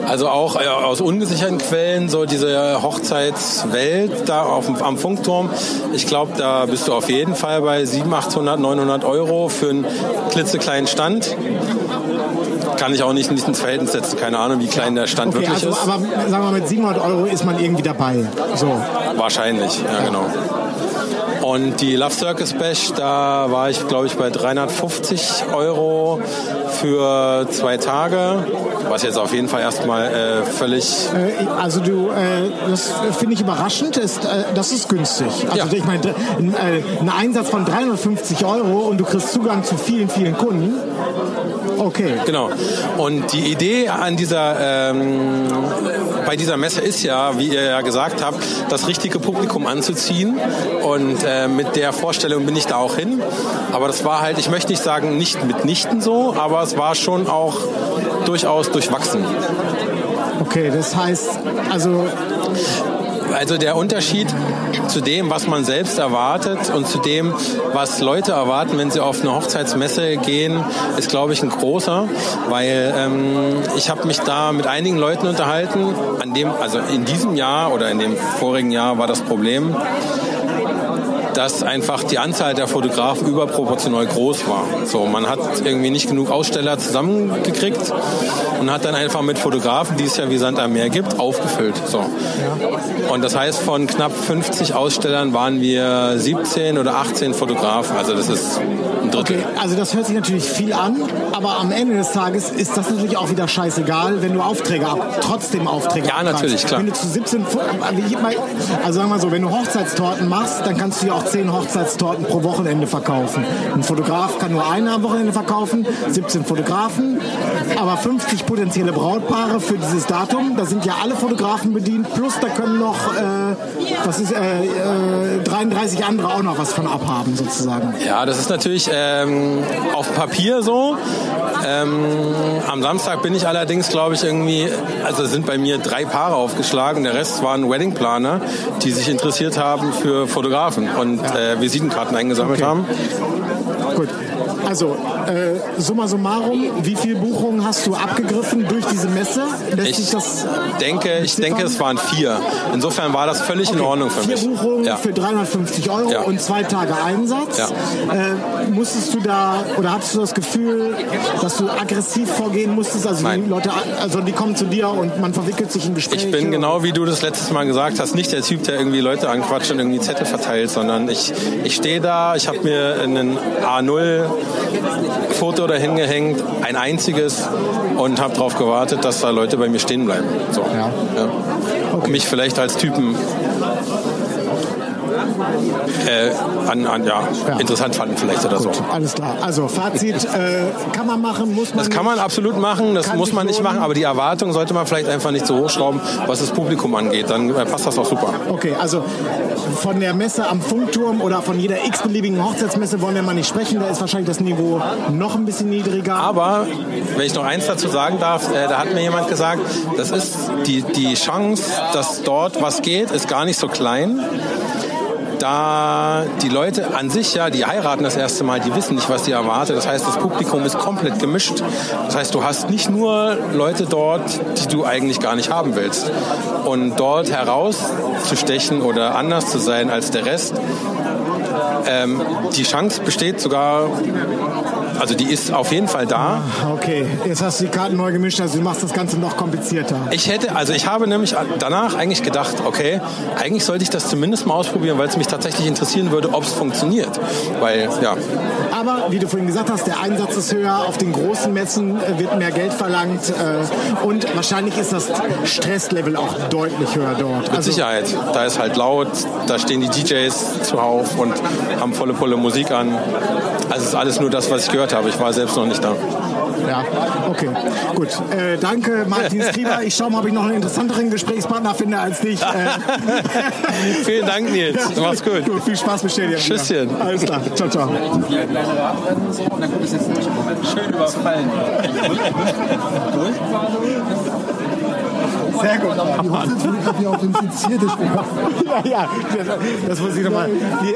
Also auch äh, aus ungesicherten Quellen, so diese Hochzeitswelt da auf, am Funkturm. Ich glaube, da bist du auf jeden Fall bei 700, 800, 900 Euro für einen klitzekleinen Stand. Kann ich auch nicht, nicht ins Verhältnis setzen. Keine Ahnung, wie klein der Stand Okay, wirklich also, ist. aber sagen wir mal, mit 700 Euro ist man irgendwie dabei. So. Wahrscheinlich, ja genau. Und die Love Circus Bash, da war ich, glaube ich, bei 350 Euro für zwei Tage, was jetzt auf jeden Fall erstmal äh, völlig Äh, also du, äh, das finde ich überraschend. Ist, äh, das ist günstig. Also Ja. ich meine, äh, ein Einsatz von 350 Euro und du kriegst Zugang zu vielen, vielen Kunden. Okay. Genau. Und die Idee an dieser, ähm, bei dieser Messe ist ja, wie ihr ja gesagt habt, das richtige Publikum anzuziehen. Und äh, mit der Vorstellung bin ich da auch hin. Aber das war halt, ich möchte nicht sagen, nicht mitnichten so, aber es war schon auch durchaus durchwachsen. Okay, das heißt, also Also der Unterschied zu dem, was man selbst erwartet und zu dem, was Leute erwarten, wenn sie auf eine Hochzeitsmesse gehen, ist, glaube ich, ein großer, weil ähm, ich habe mich da mit einigen Leuten unterhalten. An dem, also in diesem Jahr oder in dem vorigen Jahr war das Problem, dass einfach die Anzahl der Fotografen überproportional groß war. So, man hat irgendwie nicht genug Aussteller zusammengekriegt und hat dann einfach mit Fotografen, die es ja wie Sand am Meer gibt, aufgefüllt. So. Und das heißt, von knapp 50 Ausstellern waren wir 17 oder 18 Fotografen. Also das ist ein Drittel. Okay, also das hört sich natürlich viel an, aber am Ende des Tages ist das natürlich auch wieder scheißegal, wenn du Aufträge ab, trotzdem Aufträge Ja, natürlich, klar. Wenn du zu 17, Fo- also sagen wir mal so, wenn du Hochzeitstorten machst, dann kannst du ja auch 10 Hochzeitstorten pro Wochenende verkaufen. Ein Fotograf kann nur eine am Wochenende verkaufen, 17 Fotografen, aber 50 potenzielle Brautpaare für dieses Datum. Da sind ja alle Fotografen bedient, plus da können noch, äh, was ist, äh, äh, 33 andere auch noch was von abhaben sozusagen. Ja, das ist natürlich ähm, auf Papier so. Ähm, am Samstag bin ich allerdings, glaube ich, irgendwie, also sind bei mir drei Paare aufgeschlagen. Der Rest waren Weddingplaner, die sich interessiert haben für Fotografen und äh, Visitenkarten eingesammelt Okay. haben. Gut. Also, äh, summa summarum, wie viele Buchungen hast du abgegriffen durch diese Messe? Lässt Ich das denke, ich denke, es waren vier. Insofern war das völlig in Ordnung für vier mich. Buchungen Ja. für 350 Euro Ja. und zwei Tage Einsatz. Ja. Äh, musstest du da oder hattest du das Gefühl, dass du aggressiv vorgehen musstest? Also die Nein. Leute, also die kommen zu dir und man verwickelt sich in Gespräche. Ich bin genau wie du das letztes Mal gesagt hast, nicht der Typ, der irgendwie Leute anquatscht und irgendwie Zettel verteilt, sondern ich, ich stehe da, ich habe mir einen A0-Foto dahin gehängt, ein einziges und habe darauf gewartet, dass da Leute bei mir stehen bleiben. So. Ja. Ja. Mich vielleicht als Typen äh, an, an, ja, Ja. interessant fanden vielleicht oder so. Alles klar. Also Fazit, äh, kann man machen, muss man Das kann man absolut machen, das muss man nicht machen, aber die Erwartung sollte man vielleicht einfach nicht so hochschrauben, was das Publikum angeht. Dann äh, passt das auch super. Okay, also von der Messe am Funkturm oder von jeder x-beliebigen Hochzeitsmesse wollen wir mal nicht sprechen. Da ist wahrscheinlich das Niveau noch ein bisschen niedriger. Aber wenn ich noch eins dazu sagen darf, äh, da hat mir jemand gesagt, das ist die, die Chance, dass dort was geht, ist gar nicht so klein. Da die Leute an sich ja, die heiraten das erste Mal, die wissen nicht, was sie erwartet. Das heißt, das Publikum ist komplett gemischt. Das heißt, du hast nicht nur Leute dort, die du eigentlich gar nicht haben willst. Und dort herauszustechen oder anders zu sein als der Rest, ähm, die Chance besteht sogar, also die ist auf jeden Fall da. Okay, jetzt hast du die Karten neu gemischt, also du machst das Ganze noch komplizierter. Ich hätte, also ich habe nämlich danach eigentlich gedacht, okay, eigentlich sollte ich das zumindest mal ausprobieren, weil es mich tatsächlich interessieren würde, ob es funktioniert. Weil, ja, Aber wie du vorhin gesagt hast, der Einsatz ist höher, auf den großen Messen äh, wird mehr Geld verlangt äh, und wahrscheinlich ist das Stresslevel auch deutlich höher dort. mit Sicherheit. Da ist halt laut, da stehen die DJs zuhauf und haben volle Pulle Musik an. Also es ist alles nur das, was ich gehört habe. Ich war selbst noch nicht da. Ja, okay, gut. Äh, danke, Martin (laughs) Skriver. Ich schaue mal, ob ich noch einen interessanteren Gesprächspartner finde als dich. Äh, (laughs) Vielen Dank, Nils. Mach's gut. Viel Spaß bestellt. Tschüsschen. Alles klar. Ciao, ciao. schön überfallen. (laughs) Sehr gut. Die Hochzeitsfotografie auf dem Seziertisch (laughs) Ja, ja, das, muss ich nochmal.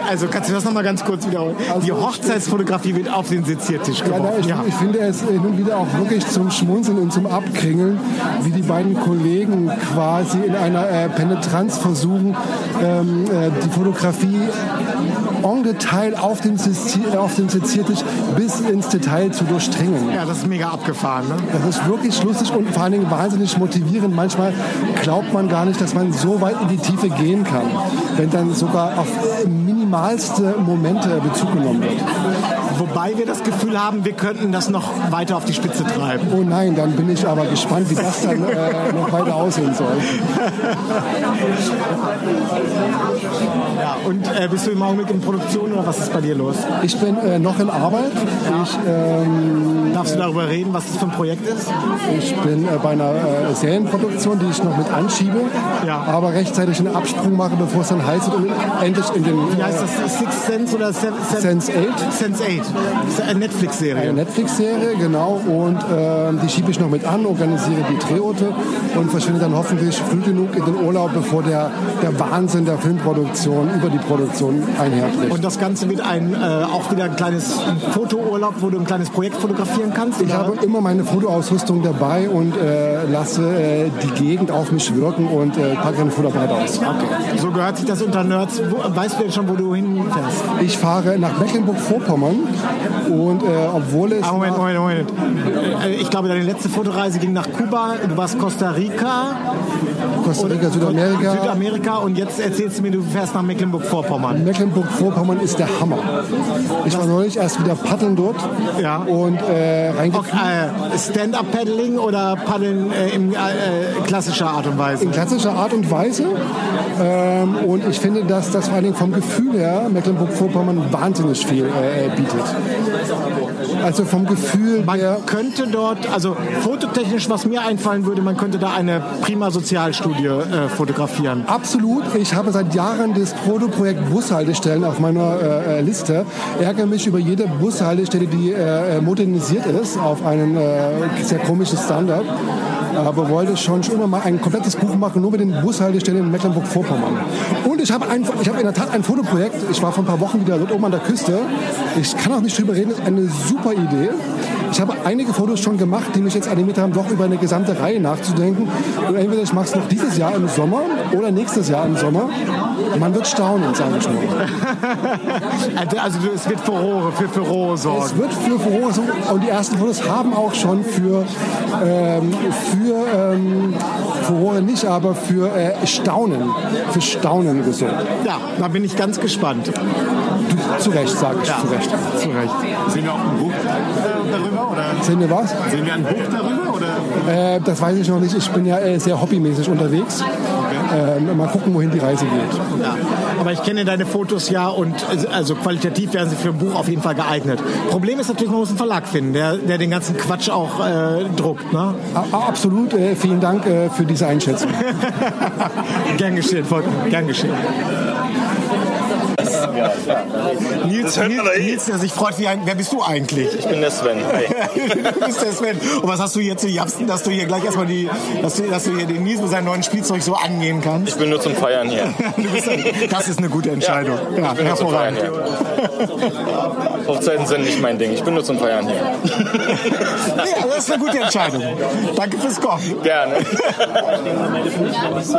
Also kannst du das nochmal ganz kurz wiederholen? Die Hochzeitsfotografie wird auf den Seziertisch Ja, geworfen. ich, Ja. ich finde es hin und wieder auch wirklich zum Schmunzeln und zum Abkringeln, wie die beiden Kollegen quasi in einer äh, Penetranz versuchen, ähm, äh, die Fotografie en Detail auf dem, auf dem Seziertisch bis ins Detail zu durchdringen. Ja, das ist mega abgefahren. Ne? Das ist wirklich lustig und vor allen Dingen wahnsinnig motivierend. Manchmal glaubt man gar nicht, dass man so weit in die Tiefe gehen kann, wenn dann sogar auf minimalste Momente Bezug genommen wird. Wobei wir das Gefühl haben, wir könnten das noch weiter auf die Spitze treiben. Oh nein, dann bin ich aber gespannt, wie das dann äh, noch weiter aussehen soll. Ja, und äh, bist du im Augenblick in Produktion oder was ist bei dir los? Ich bin äh, noch in Arbeit. Ich, ähm, Darfst du darüber reden, was das für ein Projekt ist? ich bin äh, bei einer äh, Serienproduktion, die ich noch mit anschiebe, Ja. aber rechtzeitig einen Absprung mache, bevor es dann heiß wird und endlich in den Wie heißt das? Six Sense oder Seven, Seven, Sense 8. Sense 8. Das ist eine Eine Netflix-Serie. Netflix-Serie, genau. Und ähm, die schiebe ich noch mit an, organisiere die Drehorte und verschwinde dann hoffentlich früh genug in den Urlaub, bevor der, der Wahnsinn der Filmproduktion über die Produktion einherbricht. Und das Ganze wird ein, äh, auch wieder ein kleines Fotourlaub, wo du ein kleines Projekt fotografieren kannst? Ich oder? habe immer meine Fotoausrüstung dabei und äh, lasse äh, die Gegend auf mich wirken und äh, packe eine Fotoapparat aus. Okay. So gehört sich das unter Nerds. Wo, weißt du denn schon, wo du hinfährst? Ich fahre nach Mecklenburg-Vorpommern und äh, obwohl es Ah, Moment, Moment, Moment. Äh, Ich glaube, deine letzte Fotoreise ging nach Kuba. Du warst Costa Rica. Costa Rica, Südamerika, Südamerika und jetzt erzählst du mir, du fährst nach Mecklenburg-Vorpommern. Mecklenburg-Vorpommern ist der Hammer. Ich war neulich erst wieder paddeln dort Ja. und äh, reingefühlt. Okay, äh, Stand-up-Paddling oder Paddeln äh, in äh, klassischer Art und Weise? in klassischer Art und Weise. Ähm, und ich finde, dass das vor allen Dingen vom Gefühl her Mecklenburg-Vorpommern wahnsinnig viel äh, bietet. Also vom Gefühl Man her. könnte dort, also fototechnisch, was mir einfallen würde, man könnte da eine prima Sozialstudie äh, fotografieren. Absolut. Ich habe seit Jahren das Protoprojekt Bushaltestellen auf meiner äh, äh, Liste. Ärgere mich über jede Bushaltestelle, die äh, äh, modernisiert ist auf einen äh, sehr komischen Standard. Aber wollte schon schon immer mal ein komplettes Buch machen, nur mit den Bushaltestellen in Mecklenburg-Vorpommern. Und ich habe ein, ich habe in der Tat ein Fotoprojekt. Ich war vor ein paar Wochen wieder dort oben an der Küste. Ich kann auch nicht drüber reden. ist eine super Idee. Ich habe einige Fotos schon gemacht, die mich jetzt animiert haben, doch über eine gesamte Reihe nachzudenken. Und entweder ich mache es noch dieses Jahr im Sommer oder nächstes Jahr im Sommer. Man wird staunen, sage ich nur. Also, Also es wird Furore, für Furore sorgen. Es wird für Furore sorgen und die ersten Fotos haben auch schon für, ähm, für ähm, Furore nicht, aber für äh, Staunen, für Staunen gesorgt. Ja, da bin ich ganz gespannt. Du, zu Recht, sage ich, zu Recht. Zu Recht. Sehen wir auch ein Buch äh, darüber? Oder Sehen wir was? sehen wir ein Buch darüber? Oder? Äh, das weiß ich noch nicht. Ich bin ja äh, sehr hobbymäßig unterwegs. Ähm, mal gucken, wohin die Reise geht. Ja. Aber ich kenne deine Fotos ja und also- qualitativ wären sie für ein Buch auf jeden Fall geeignet. Problem ist natürlich, man muss einen Verlag finden, der, der den ganzen Quatsch auch äh, druckt. Ne? Absolut. Äh, vielen Dank äh, für diese Einschätzung. (laughs) Gern geschehen, Volker. Gern geschehen. Nils, Nils, Nils, der sich freut wie ein... Wer bist du eigentlich? Ich bin der Sven. Hi. (laughs) du bist der Sven. Und was hast du hier zu japsen, dass du hier gleich erstmal die, dass du, dass du hier den Nils mit seinem neuen Spielzeug so angehen kannst? Ich bin nur zum Feiern hier. (laughs) Du bist ein, das ist eine gute Entscheidung. Ja, ich bin nur zum Feiern hier. Hochzeiten sind nicht mein Ding. Ich bin nur zum Feiern hier. (laughs) Nee, also das ist eine gute Entscheidung. Danke fürs Kommen. Gerne. So,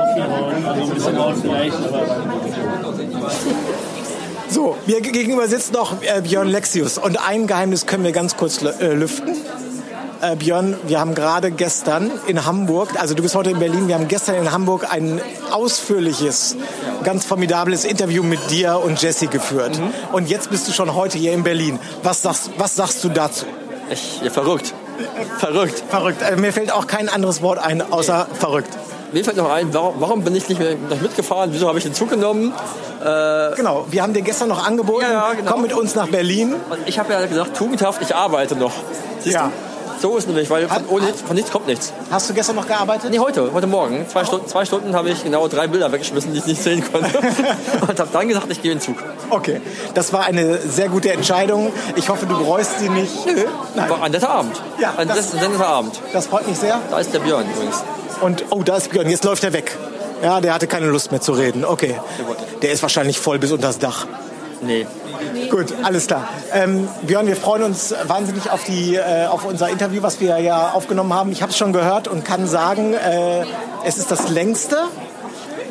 mir gegenüber sitzt noch äh, Björn Lexius und ein Geheimnis können wir ganz kurz äh, lüften. Äh, Björn, wir haben gerade gestern in Hamburg, also du bist heute in Berlin, wir haben gestern in Hamburg ein ausführliches, ganz formidables Interview mit dir und Jesse geführt. Und jetzt bist du schon heute hier in Berlin. Was sagst, was sagst du dazu? Ich, ja, verrückt. Verrückt. Verrückt. Äh, mir fällt auch kein anderes Wort ein, außer verrückt. Mir fällt noch ein, warum, warum bin ich nicht mehr mitgefahren? Wieso habe ich den Zug genommen? Genau, wir haben dir gestern noch angeboten, Ja, ja, genau. komm mit uns nach Berlin. Und ich habe ja gesagt, tugendhaft, ich arbeite noch. Siehst Ja. du? So ist es nämlich, weil von, ohne, von nichts kommt nichts. Hast du gestern noch gearbeitet? Nee, heute, heute Morgen. Zwei, Stunden, zwei Stunden habe ich genau drei Bilder weggeschmissen, die ich nicht sehen konnte. (laughs) und habe dann gesagt, ich gehe in den Zug. Okay, das war eine sehr gute Entscheidung. Ich hoffe, du bereust sie nicht. Nö, Nein. war ein netter Abend. Ja, ein das- das, netter Abend. Das freut mich sehr. Da ist der Björn übrigens. Und oh, da ist Björn, jetzt läuft er weg. Ja, der hatte keine Lust mehr zu reden. Okay. Der ist wahrscheinlich voll bis unters Dach. Nee. Gut, alles klar. Ähm, Björn, wir freuen uns wahnsinnig auf, die, äh, auf unser Interview, was wir ja aufgenommen haben. Ich habe es schon gehört und kann sagen, äh, es ist das längste.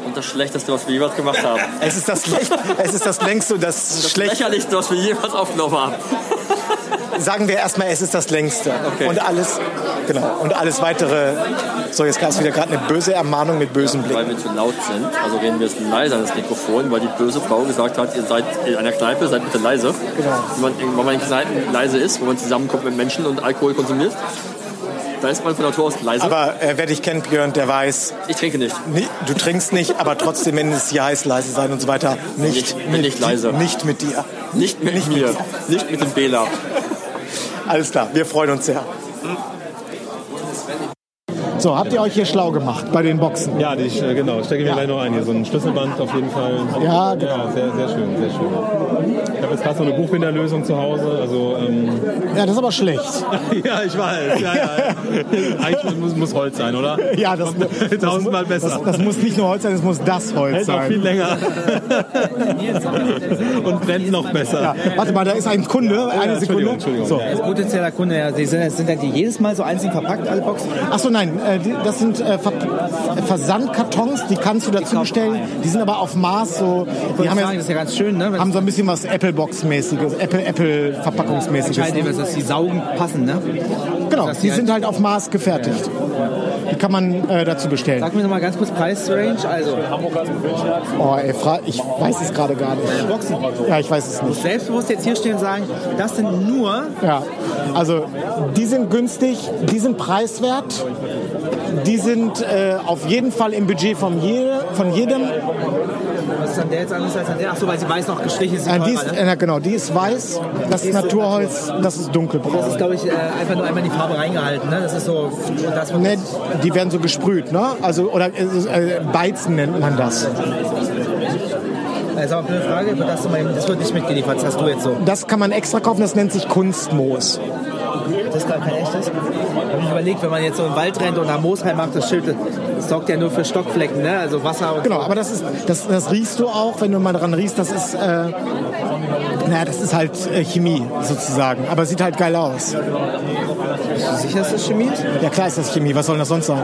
Und das Schlechteste, was wir jemals gemacht haben. Es ist das, Lech- es ist das längste und das, Das schlechte. Lächerlichste, was wir jemals aufgenommen haben. Sagen wir erstmal, es ist das längste. Okay. Und alles, genau. Und alles weitere. So, jetzt gab es wieder gerade eine böse Ermahnung mit bösem Blick. Weil wir zu laut sind. Also reden wir jetzt leiser ins Mikrofon, weil die böse Frau gesagt hat, ihr seid in einer Kneipe, seid bitte leise. Genau. Wenn man, wenn man in Kneipen leise ist, wo man zusammenkommt mit Menschen und Alkohol konsumiert, da ist man von Natur aus leise. Aber äh, wer dich kennt, Björn, der weiß, ich trinke nicht. ni- du trinkst nicht, aber trotzdem, wenn es hier heißt, leise sein und so weiter, nicht, Nicht- bin nicht leise. Nicht mit dir. Nicht mit mir. Nicht mit dem Bela. Alles klar, wir freuen uns sehr. So, habt ihr euch hier schlau gemacht bei den Boxen? Ja, die, ich, äh, genau, ich stecke mir gleich noch ein. Hier so ein Schlüsselband auf jeden Fall. Ja, genau. Ja, sehr, sehr schön, sehr schön. Ich habe jetzt gerade so eine Buchbinderlösung zu Hause. Also, ähm, Ja, das ist aber schlecht. (laughs) ja, ich weiß. Ja, ja. (laughs) Eigentlich muss, muss Holz sein, oder? Ja, das, Tausendmal besser. das, das muss nicht nur Holz sein, es muss das Holz Hält noch viel sein. länger. (laughs) Und brennt noch besser. Ja, warte mal, da ist ein Kunde, eine Sekunde. Entschuldigung, Entschuldigung. So. Ja. Potenzieller Kunde, ja, die sind, sind die jedes Mal so einzeln verpackt, alle Boxen? Achso, nein, äh, das sind äh, Ver Versandkartons, die kannst du dazu bestellen. Die sind aber auf Maß so. Die haben, sagen, das ja, ist ja ganz schön, ne? Haben so ein bisschen was Apple-Box-mäßiges, Apple, Apple entscheidend ist, dass die Saugen passen, ne? Genau, die die sind halt auf Maß gefertigt. Die kann man äh, dazu bestellen. Sag mir noch mal ganz kurz Preisrange. Also, Oh, ey, ich weiß es gerade gar nicht. Boxen. Ja, ich weiß es nicht. Selbstbewusst jetzt hier stehen und sagen, das sind nur Ja, also die sind günstig, die sind preiswert, die sind äh, auf jeden Fall im Budget von, je, von jedem. Was ist an der jetzt anders als an der? Achso, weil sie weiß noch gestrichen ist. Äh, die teurer, ist, ne? äh, genau, die ist weiß, das ist Naturholz, das ist dunkelbraun. Das ist, glaube ich, äh, einfach nur einmal in die Farbe reingehalten. Ne? Das ist so. Das Ne, die werden so gesprüht, ne? Also oder äh, äh, Beizen nennt man das. Also, eine Frage, das, das wird nicht mitgeliefert, das hast du jetzt so. Das kann man extra kaufen, das nennt sich Kunstmoos. Das ist gar kein echtes. Ich habe mich überlegt, wenn man jetzt so im Wald rennt und am Moos reinmacht, das Schild, sorgt ja nur für Stockflecken, ne? Also Wasser und Genau, aber das ist, das, das riechst du auch, wenn du mal dran riechst, das ist, äh, naja, das ist halt äh, Chemie sozusagen, aber sieht halt geil aus. Bist du sicher, dass das Chemie ist? Ja klar ist das Chemie, was soll das sonst sein?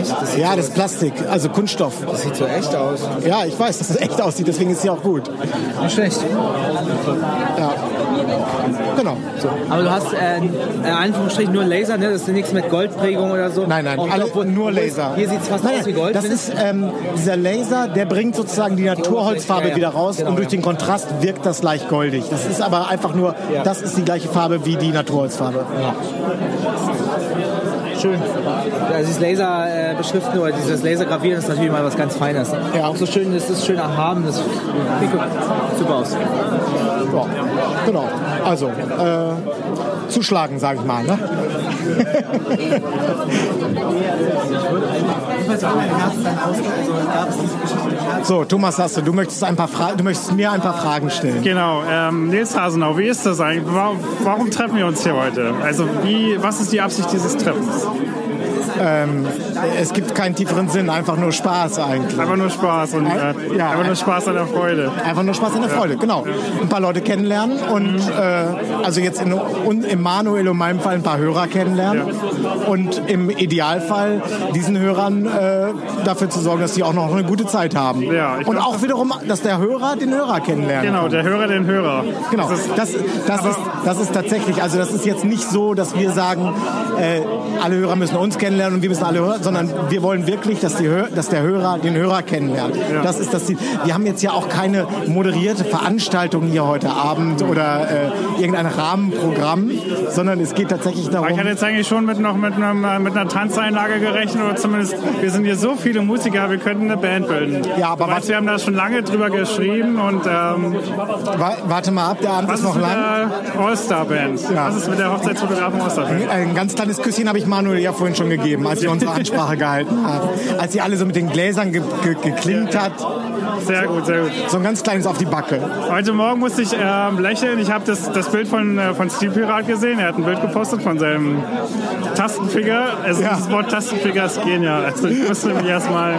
Echt? Das Ja, das ist Plastik, also Kunststoff. das sieht so echt aus. Ja, ich weiß, dass es echt aussieht, deswegen ist sie auch gut. Nicht schlecht. Ja. Genau. Aber du hast äh, in Anführungsstrichen nur Laser, ne? Das ist nichts mit Goldprägung oder so. Nein, nein, alle, obwohl- nur Laser. Hier sieht es fast Nein, aus wie Gold. Das finde ist ähm, dieser Laser, der bringt sozusagen die Naturholzfarbe Ja, ja. wieder raus Genau, und durch ja. den Kontrast wirkt das leicht goldig. Das ist aber einfach nur, Ja. das ist die gleiche Farbe wie die Naturholzfarbe. ich schön. Ja, dieses Laser äh, beschriften oder dieses Laser gravieren ist natürlich mal was ganz Feines. Ja. Auch so schön, das ist schön erhaben, das sieht gut- super aus. Ja, genau. Also, äh, zuschlagen, sage ich mal. Ne? (laughs) (laughs) So, Thomas Lasse, du möchtest, ein paar Fra du möchtest mir ein paar Fragen stellen. Genau, ähm, Nils Hasenau, wie ist das eigentlich? Warum, warum treffen wir uns hier heute? Also wie, was ist die Absicht dieses Treffens? Ähm, es gibt keinen tieferen Sinn, einfach nur Spaß eigentlich. Einfach nur Spaß und äh, Ja. einfach nur Spaß an der Freude. Einfach nur Spaß an der Freude, genau. Ein paar Leute kennenlernen und äh, also jetzt in, und im Manuel und meinem Fall ein paar Hörer kennenlernen und im Idealfall diesen Hörern äh, dafür zu sorgen, dass sie auch noch eine gute Zeit haben. Ja, und glaub, auch wiederum, dass der Hörer den Hörer kennenlernt. Genau, der Hörer den Hörer. Genau, Das ist, das, das, ist, das ist tatsächlich, also das ist jetzt nicht so, dass wir sagen, äh, alle Hörer müssen uns kennenlernen und wir müssen alle hören, sondern wir wollen wirklich, dass, die, dass der Hörer den Hörer kennenlernt. Ja. Das ist das Ziel. Wir haben jetzt ja auch keine moderierte Veranstaltung hier heute Abend oder äh, irgendein Rahmenprogramm, sondern es geht tatsächlich darum. Ich hatte jetzt eigentlich schon mit, noch mit, einem, äh, mit einer Tanzeinlage gerechnet oder zumindest, wir sind hier so viele Musiker, wir könnten eine Band bilden. Ja, aber weißt, wir haben da schon lange drüber geschrieben und ähm, warte mal ab, der Abend ist noch mit lang. der All-Star-Band? Was ist mit der Hochzeitsfotografen All-Star-Band? Ein ganz kleines Küsschen habe ich Manuel ja vorhin schon gegeben, als wir unsere Ansprache (laughs) gehalten haben. Als sie alle so mit den Gläsern ge ge geklingt hat. Sehr gut, sehr gut. So ein ganz kleines auf die Backe. Heute Morgen musste ich ähm, lächeln. Ich habe das, das Bild von, äh, von Steve Pirat gesehen. Er hat ein Bild gepostet von seinem Tastenfinger. Also dieses Wort Tastenfinger ist genial. Also (laughs) musste mich erstmal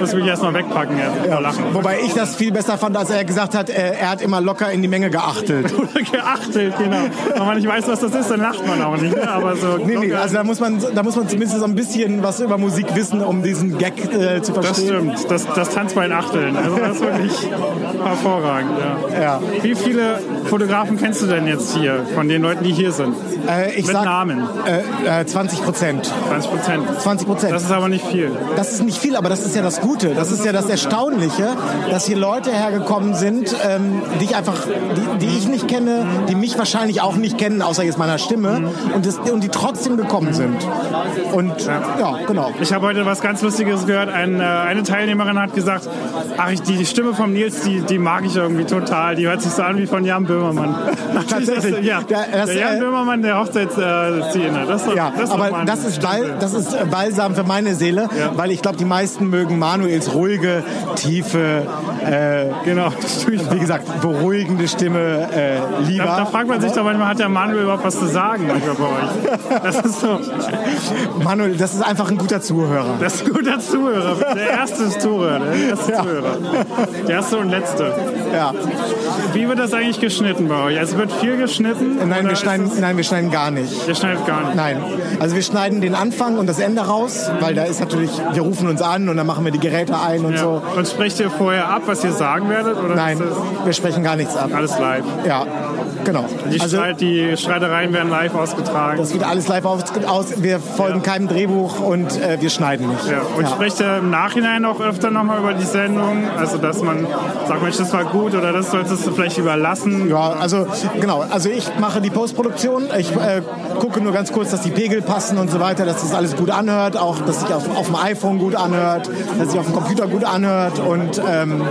musste mich erstmal wegpacken ja, vor Lachen. Wobei ich das viel besser fand, als er gesagt hat, äh, er hat immer locker in die Menge geachtelt. (laughs) Oder geachtelt, genau. Wenn man nicht weiß, was das ist, dann lacht man auch nicht. Ne? Aber so Nee, nee, also da muss man, da muss man zumindest so ein bisschen was über Musik wissen, um diesen Gag äh, zu das verstehen. stimmt. Das, das Tanzbein achteln. Also das ist wirklich hervorragend. Ja. Wie viele Fotografen kennst du denn jetzt hier von den Leuten, die hier sind? Äh, ich Mit sag, Namen. Äh, äh, 20 Prozent. 20 Prozent. 20 Prozent. Das ist aber nicht viel. Das ist nicht viel, aber das ist ja das Gute. Das ist ja das Erstaunliche, dass hier Leute hergekommen sind, ähm, die ich einfach, die, die ich nicht kenne, die mich wahrscheinlich auch nicht kennen, außer jetzt meiner Stimme, und, das, und die trotzdem gekommen sind. Und ja, genau. Ich habe heute was ganz Lustiges gehört. Ein, äh, eine Teilnehmerin hat gesagt, ach, ich, die, Stimme von Nils, die, die mag ich irgendwie total. Die hört sich so an wie von Jan Böhmermann. (laughs) Tatsächlich. Das, ja, Ja, das, der Jan äh, Böhmermann der Hochzeitsszene. Das doch- Ja, das aber das ist. Bal, das ist äh, Balsam für meine Seele, weil ich glaube, die meisten mögen Manuels ruhige, tiefe, äh, genau, (laughs) wie gesagt, beruhigende Stimme äh, lieber. Da, da fragt man sich doch manchmal, hat der Manuel überhaupt was zu sagen manchmal bei euch? Das ist so. (laughs) Manuel, das ist einfach ein guter Zuhörer. Das ist ein guter Zuhörer. Der erste Zuhörer. Der erste Zuhörer. Der erste und letzte. Ja. Wie wird das eigentlich geschnitten bei euch? Also wird viel geschnitten? Nein, wir schneiden, nein, wir schneiden gar nicht. Ihr schneidet gar nicht? Nein. Also wir schneiden den Anfang und das Ende raus, weil da ist natürlich, wir rufen uns an und dann machen wir die Geräte ein und Ja. so. Und sprecht ihr vorher ab, was ihr sagen werdet? Oder Nein, wir sprechen gar nichts ab. alles live? Ja, genau. Die, Also Streit, die Streitereien werden live ausgetragen. das wird alles live aus. aus wir folgen keinem Drehbuch und äh, wir schneiden nicht. Ja. Und sprecht ihr im Nachhinein auch öfter nochmal über die Sendung? Also, dass man sagt, Mensch, das war gut oder das solltest du vielleicht überlassen? Ja, also genau. Also ich mache die Postproduktion. Ich äh, gucke nur ganz kurz, dass die Pegel passen und so weiter, dass das alles gut anhört, auch dass sich auf, auf dem iPhone gut anhört, dass sich auf dem Computer gut anhört und ähm,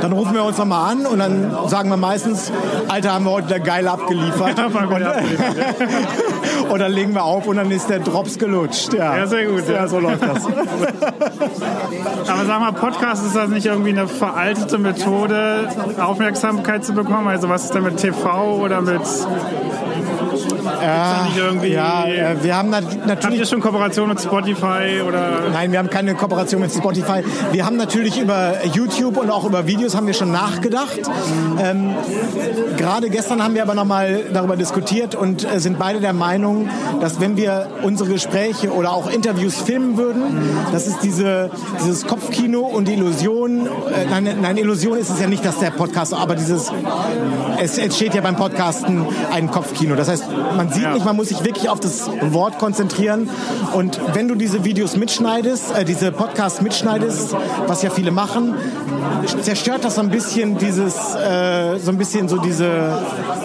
dann rufen wir uns nochmal an und dann sagen wir meistens, Alter, haben wir heute wieder geil abgeliefert. (laughs) und, (laughs) und dann legen wir auf und dann ist der Drops gelutscht. Ja, Ja, sehr gut, Ja, ja. so läuft das. (laughs) Aber sag mal, Podcast ist das nicht irgendwie eine veraltete Methode, Aufmerksamkeit zu bekommen? Also was ist denn mit TV oder mit... Ja, nicht irgendwie- ja, äh, wir haben nat Habt natürlich ihr schon Kooperation mit Spotify oder... Nein, wir haben keine Kooperation mit Spotify. Wir haben natürlich über YouTube und auch über Videos haben wir schon nachgedacht. Ähm, Gerade gestern haben wir aber nochmal darüber diskutiert und äh, sind beide der Meinung, dass wenn wir unsere Gespräche oder auch Interviews filmen würden, das ist diese, dieses Kopfkino und die Illusion, äh, nein, nein, Illusion ist es ja nicht, dass der Podcast, aber dieses, es entsteht ja beim Podcasten ein Kopfkino. Das heißt, man sieht nicht, man muss sich wirklich auf das Wort konzentrieren. Und wenn du diese Videos mitschneidest, äh, diese Podcasts mitschneidest, was ja viele machen, zerstört das so ein bisschen dieses, äh, so ein bisschen so diese,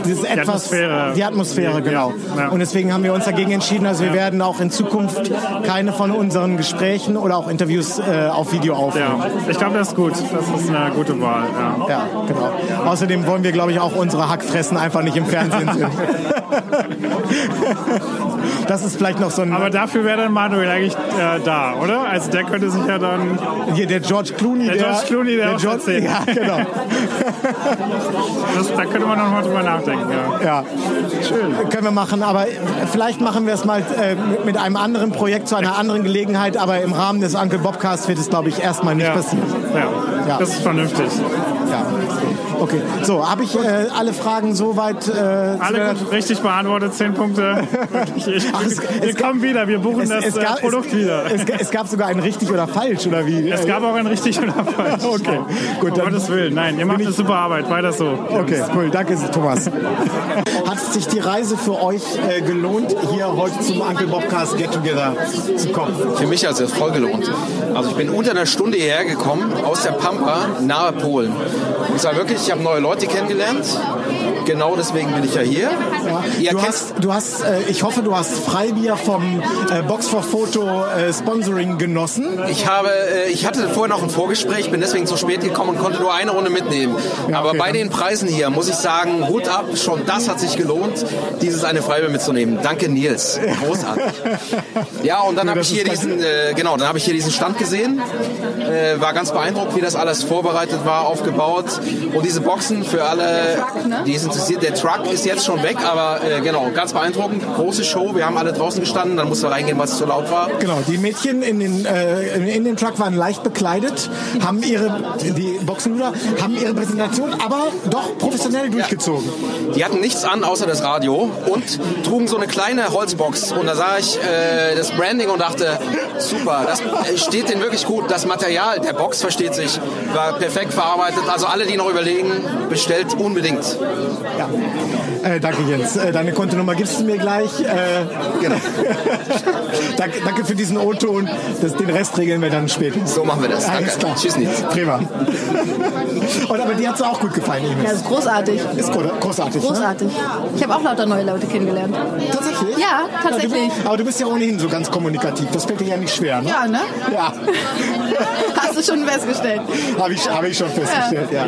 dieses etwas, Atmosphäre. die Atmosphäre, genau. Ja. Und deswegen haben wir uns dagegen entschieden, also wir werden auch in Zukunft keine von unseren Gesprächen oder auch Interviews äh, auf Video aufnehmen. Ja, ich glaube, das ist gut. Das ist eine gute Wahl. Ja. Ja, genau. Außerdem wollen wir, glaube ich, auch unsere Hackfressen einfach nicht im Fernsehen sehen. (laughs) (laughs) (laughs) das ist vielleicht noch so ein... Aber dafür wäre dann Manuel eigentlich äh, da, oder? Also der könnte sich ja dann... Hier, der George Clooney, Der George Clooney, der, auch George, erzählt. (laughs) Ja, genau. Das, da könnte man noch mal drüber nachdenken. Ja. Ja, schön. Können wir machen, aber vielleicht machen wir es mal äh, mit- einem anderen Projekt zu einer anderen Gelegenheit, aber im Rahmen des Uncle Bobcasts wird es, glaube ich, erstmal nicht passieren. Ja. Ja. das ist vernünftig. Ja. Okay, so, habe ich äh, alle Fragen soweit... Äh, Alle gut richtig beantwortet, zehn Punkte. (laughs) Ich, Ach, es- wir es- kommen wieder, wir buchen das äh, Produkt es, wieder. Es, es gab sogar ein richtig oder falsch, oder wie? Es gab auch ein richtig oder (laughs) falsch. Okay, gut. Um Gottes Willen. Nein, ihr macht eine super Arbeit. Weiter so. Okay, cool. Danke, Thomas. (laughs) Hat sich die Reise für euch äh, gelohnt, hier heute zum Uncle Bobcast Get Together zu kommen? Für mich hat es voll gelohnt. Also ich bin unter einer Stunde hierher gekommen, aus der Pampa, nahe Polen. Und es war wirklich, ich habe neue Leute kennengelernt. Genau deswegen bin ich ja hier. Ihr Du hast, du hast äh, ich hoffe, du hast Freibier vom äh, Box for Photo äh, Sponsoring genossen. Ich habe, äh, ich hatte vorher noch ein Vorgespräch, bin deswegen zu spät gekommen und konnte nur eine Runde mitnehmen. Aber bei den Preisen hier muss ich sagen, Hut ab, schon das hat sich gelohnt, dieses eine Freibier mitzunehmen. Danke Nils, großartig. (laughs) Ja, und dann Ja, habe ich hier diesen, äh, genau, dann habe ich hier diesen Stand gesehen, äh, war ganz beeindruckt, wie das alles vorbereitet war, aufgebaut. Und diese Boxen für alle, die interessiert, der Truck ist jetzt schon weg, aber äh, genau, ganz beeindruckend, große Show. Wir haben alle draußen gestanden, dann musste reingehen, weil es zu laut war. Genau, die Mädchen in den, äh, in den Truck waren leicht bekleidet, haben ihre, die Boxenluder, haben ihre Präsentation aber doch professionell durchgezogen. Die hatten nichts an außer das Radio und trugen so eine kleine Holzbox. Und da sah ich äh, das Branding und dachte, super, das äh, steht denen wirklich gut. Das Material der Box versteht sich, war perfekt verarbeitet. Also alle, die noch überlegen, bestellt unbedingt. Ja. Äh, danke Jens. Äh, deine Kontonummer gibst du mir gleich. Äh, genau. (laughs) danke, danke für diesen O-Ton. Den Rest regeln wir dann später. So machen wir das. Alles Danke. klar. Tschüss, Nils. Prima. (laughs) Und aber dir hat es auch gut gefallen, Ines. Ja, das ist großartig. Ist gro- großartig. Ne? Großartig. Ich habe auch lauter neue Leute kennengelernt. Tatsächlich? Ja, tatsächlich. Ja, du, aber du bist ja ohnehin so ganz kommunikativ. Das fällt dir ja nicht schwer, ne? Ja, ne? Ja. (laughs) Hast du schon festgestellt. Habe ich, hab ich schon festgestellt, ja.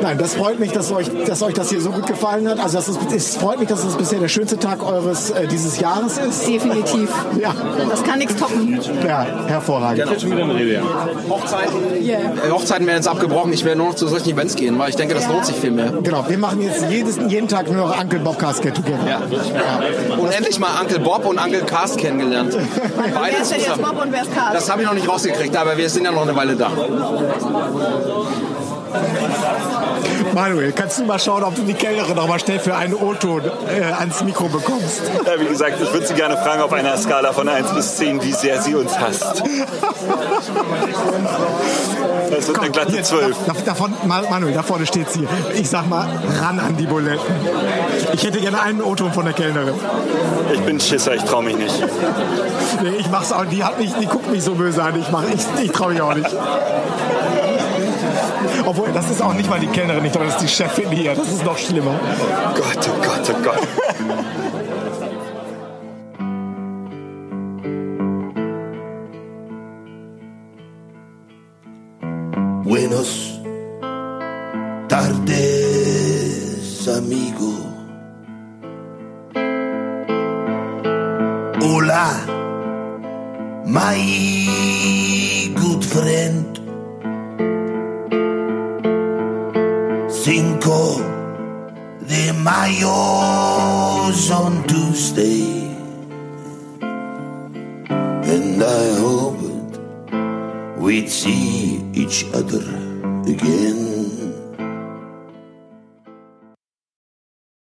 Nein, das freut mich, dass euch, dass euch das hier so gut gefallen hat. Also das ist, es freut mich, dass es bisher der schönste Tag eures äh, dieses Jahres ist. Definitiv. Ja. Das kann nichts toppen. Ja, hervorragend. Jetzt schon wieder eine Rede, ja. Hochzeiten, Yeah. äh, Hochzeiten werden jetzt abgebrochen. Ich werde nur noch zu solchen Events gehen, weil ich denke, das lohnt sich viel mehr. Genau, wir machen jetzt jedes, jeden Tag nur noch Uncle Bobcast Get Together. Ja. Und endlich mal Uncle Bob und Uncle Cast kennengelernt. Wer Beide ist denn jetzt. Bob und wer ist Karl? Das habe ich noch nicht rausgekriegt, aber wir sind ja noch eine Weile da. Manuel, kannst du mal schauen, ob du die Kellnerin noch mal schnell für einen O-Ton äh, ans Mikro bekommst? Ja, wie gesagt, ich würde Sie gerne fragen auf einer Skala von 1 bis 10, wie sehr sie uns hasst. Das wird eine glatte 12. Da, davon, Ma- Manuel, da vorne steht sie. Ich sag mal, ran an die Buletten. Ich hätte gerne einen O-Ton von der Kellnerin. Ich bin Schisser, ich traue mich nicht. Nee, ich mach's auch. Die, hat mich, die guckt mich so böse an. Ich, mach, ich, ich traue mich auch nicht. Obwohl, das ist auch nicht mal die Kellnerin, ich glaube, das ist die Chefin hier. Das ist noch schlimmer. Gott, oh Gott, oh Gott. Buenos tardes, amigo. Hola, my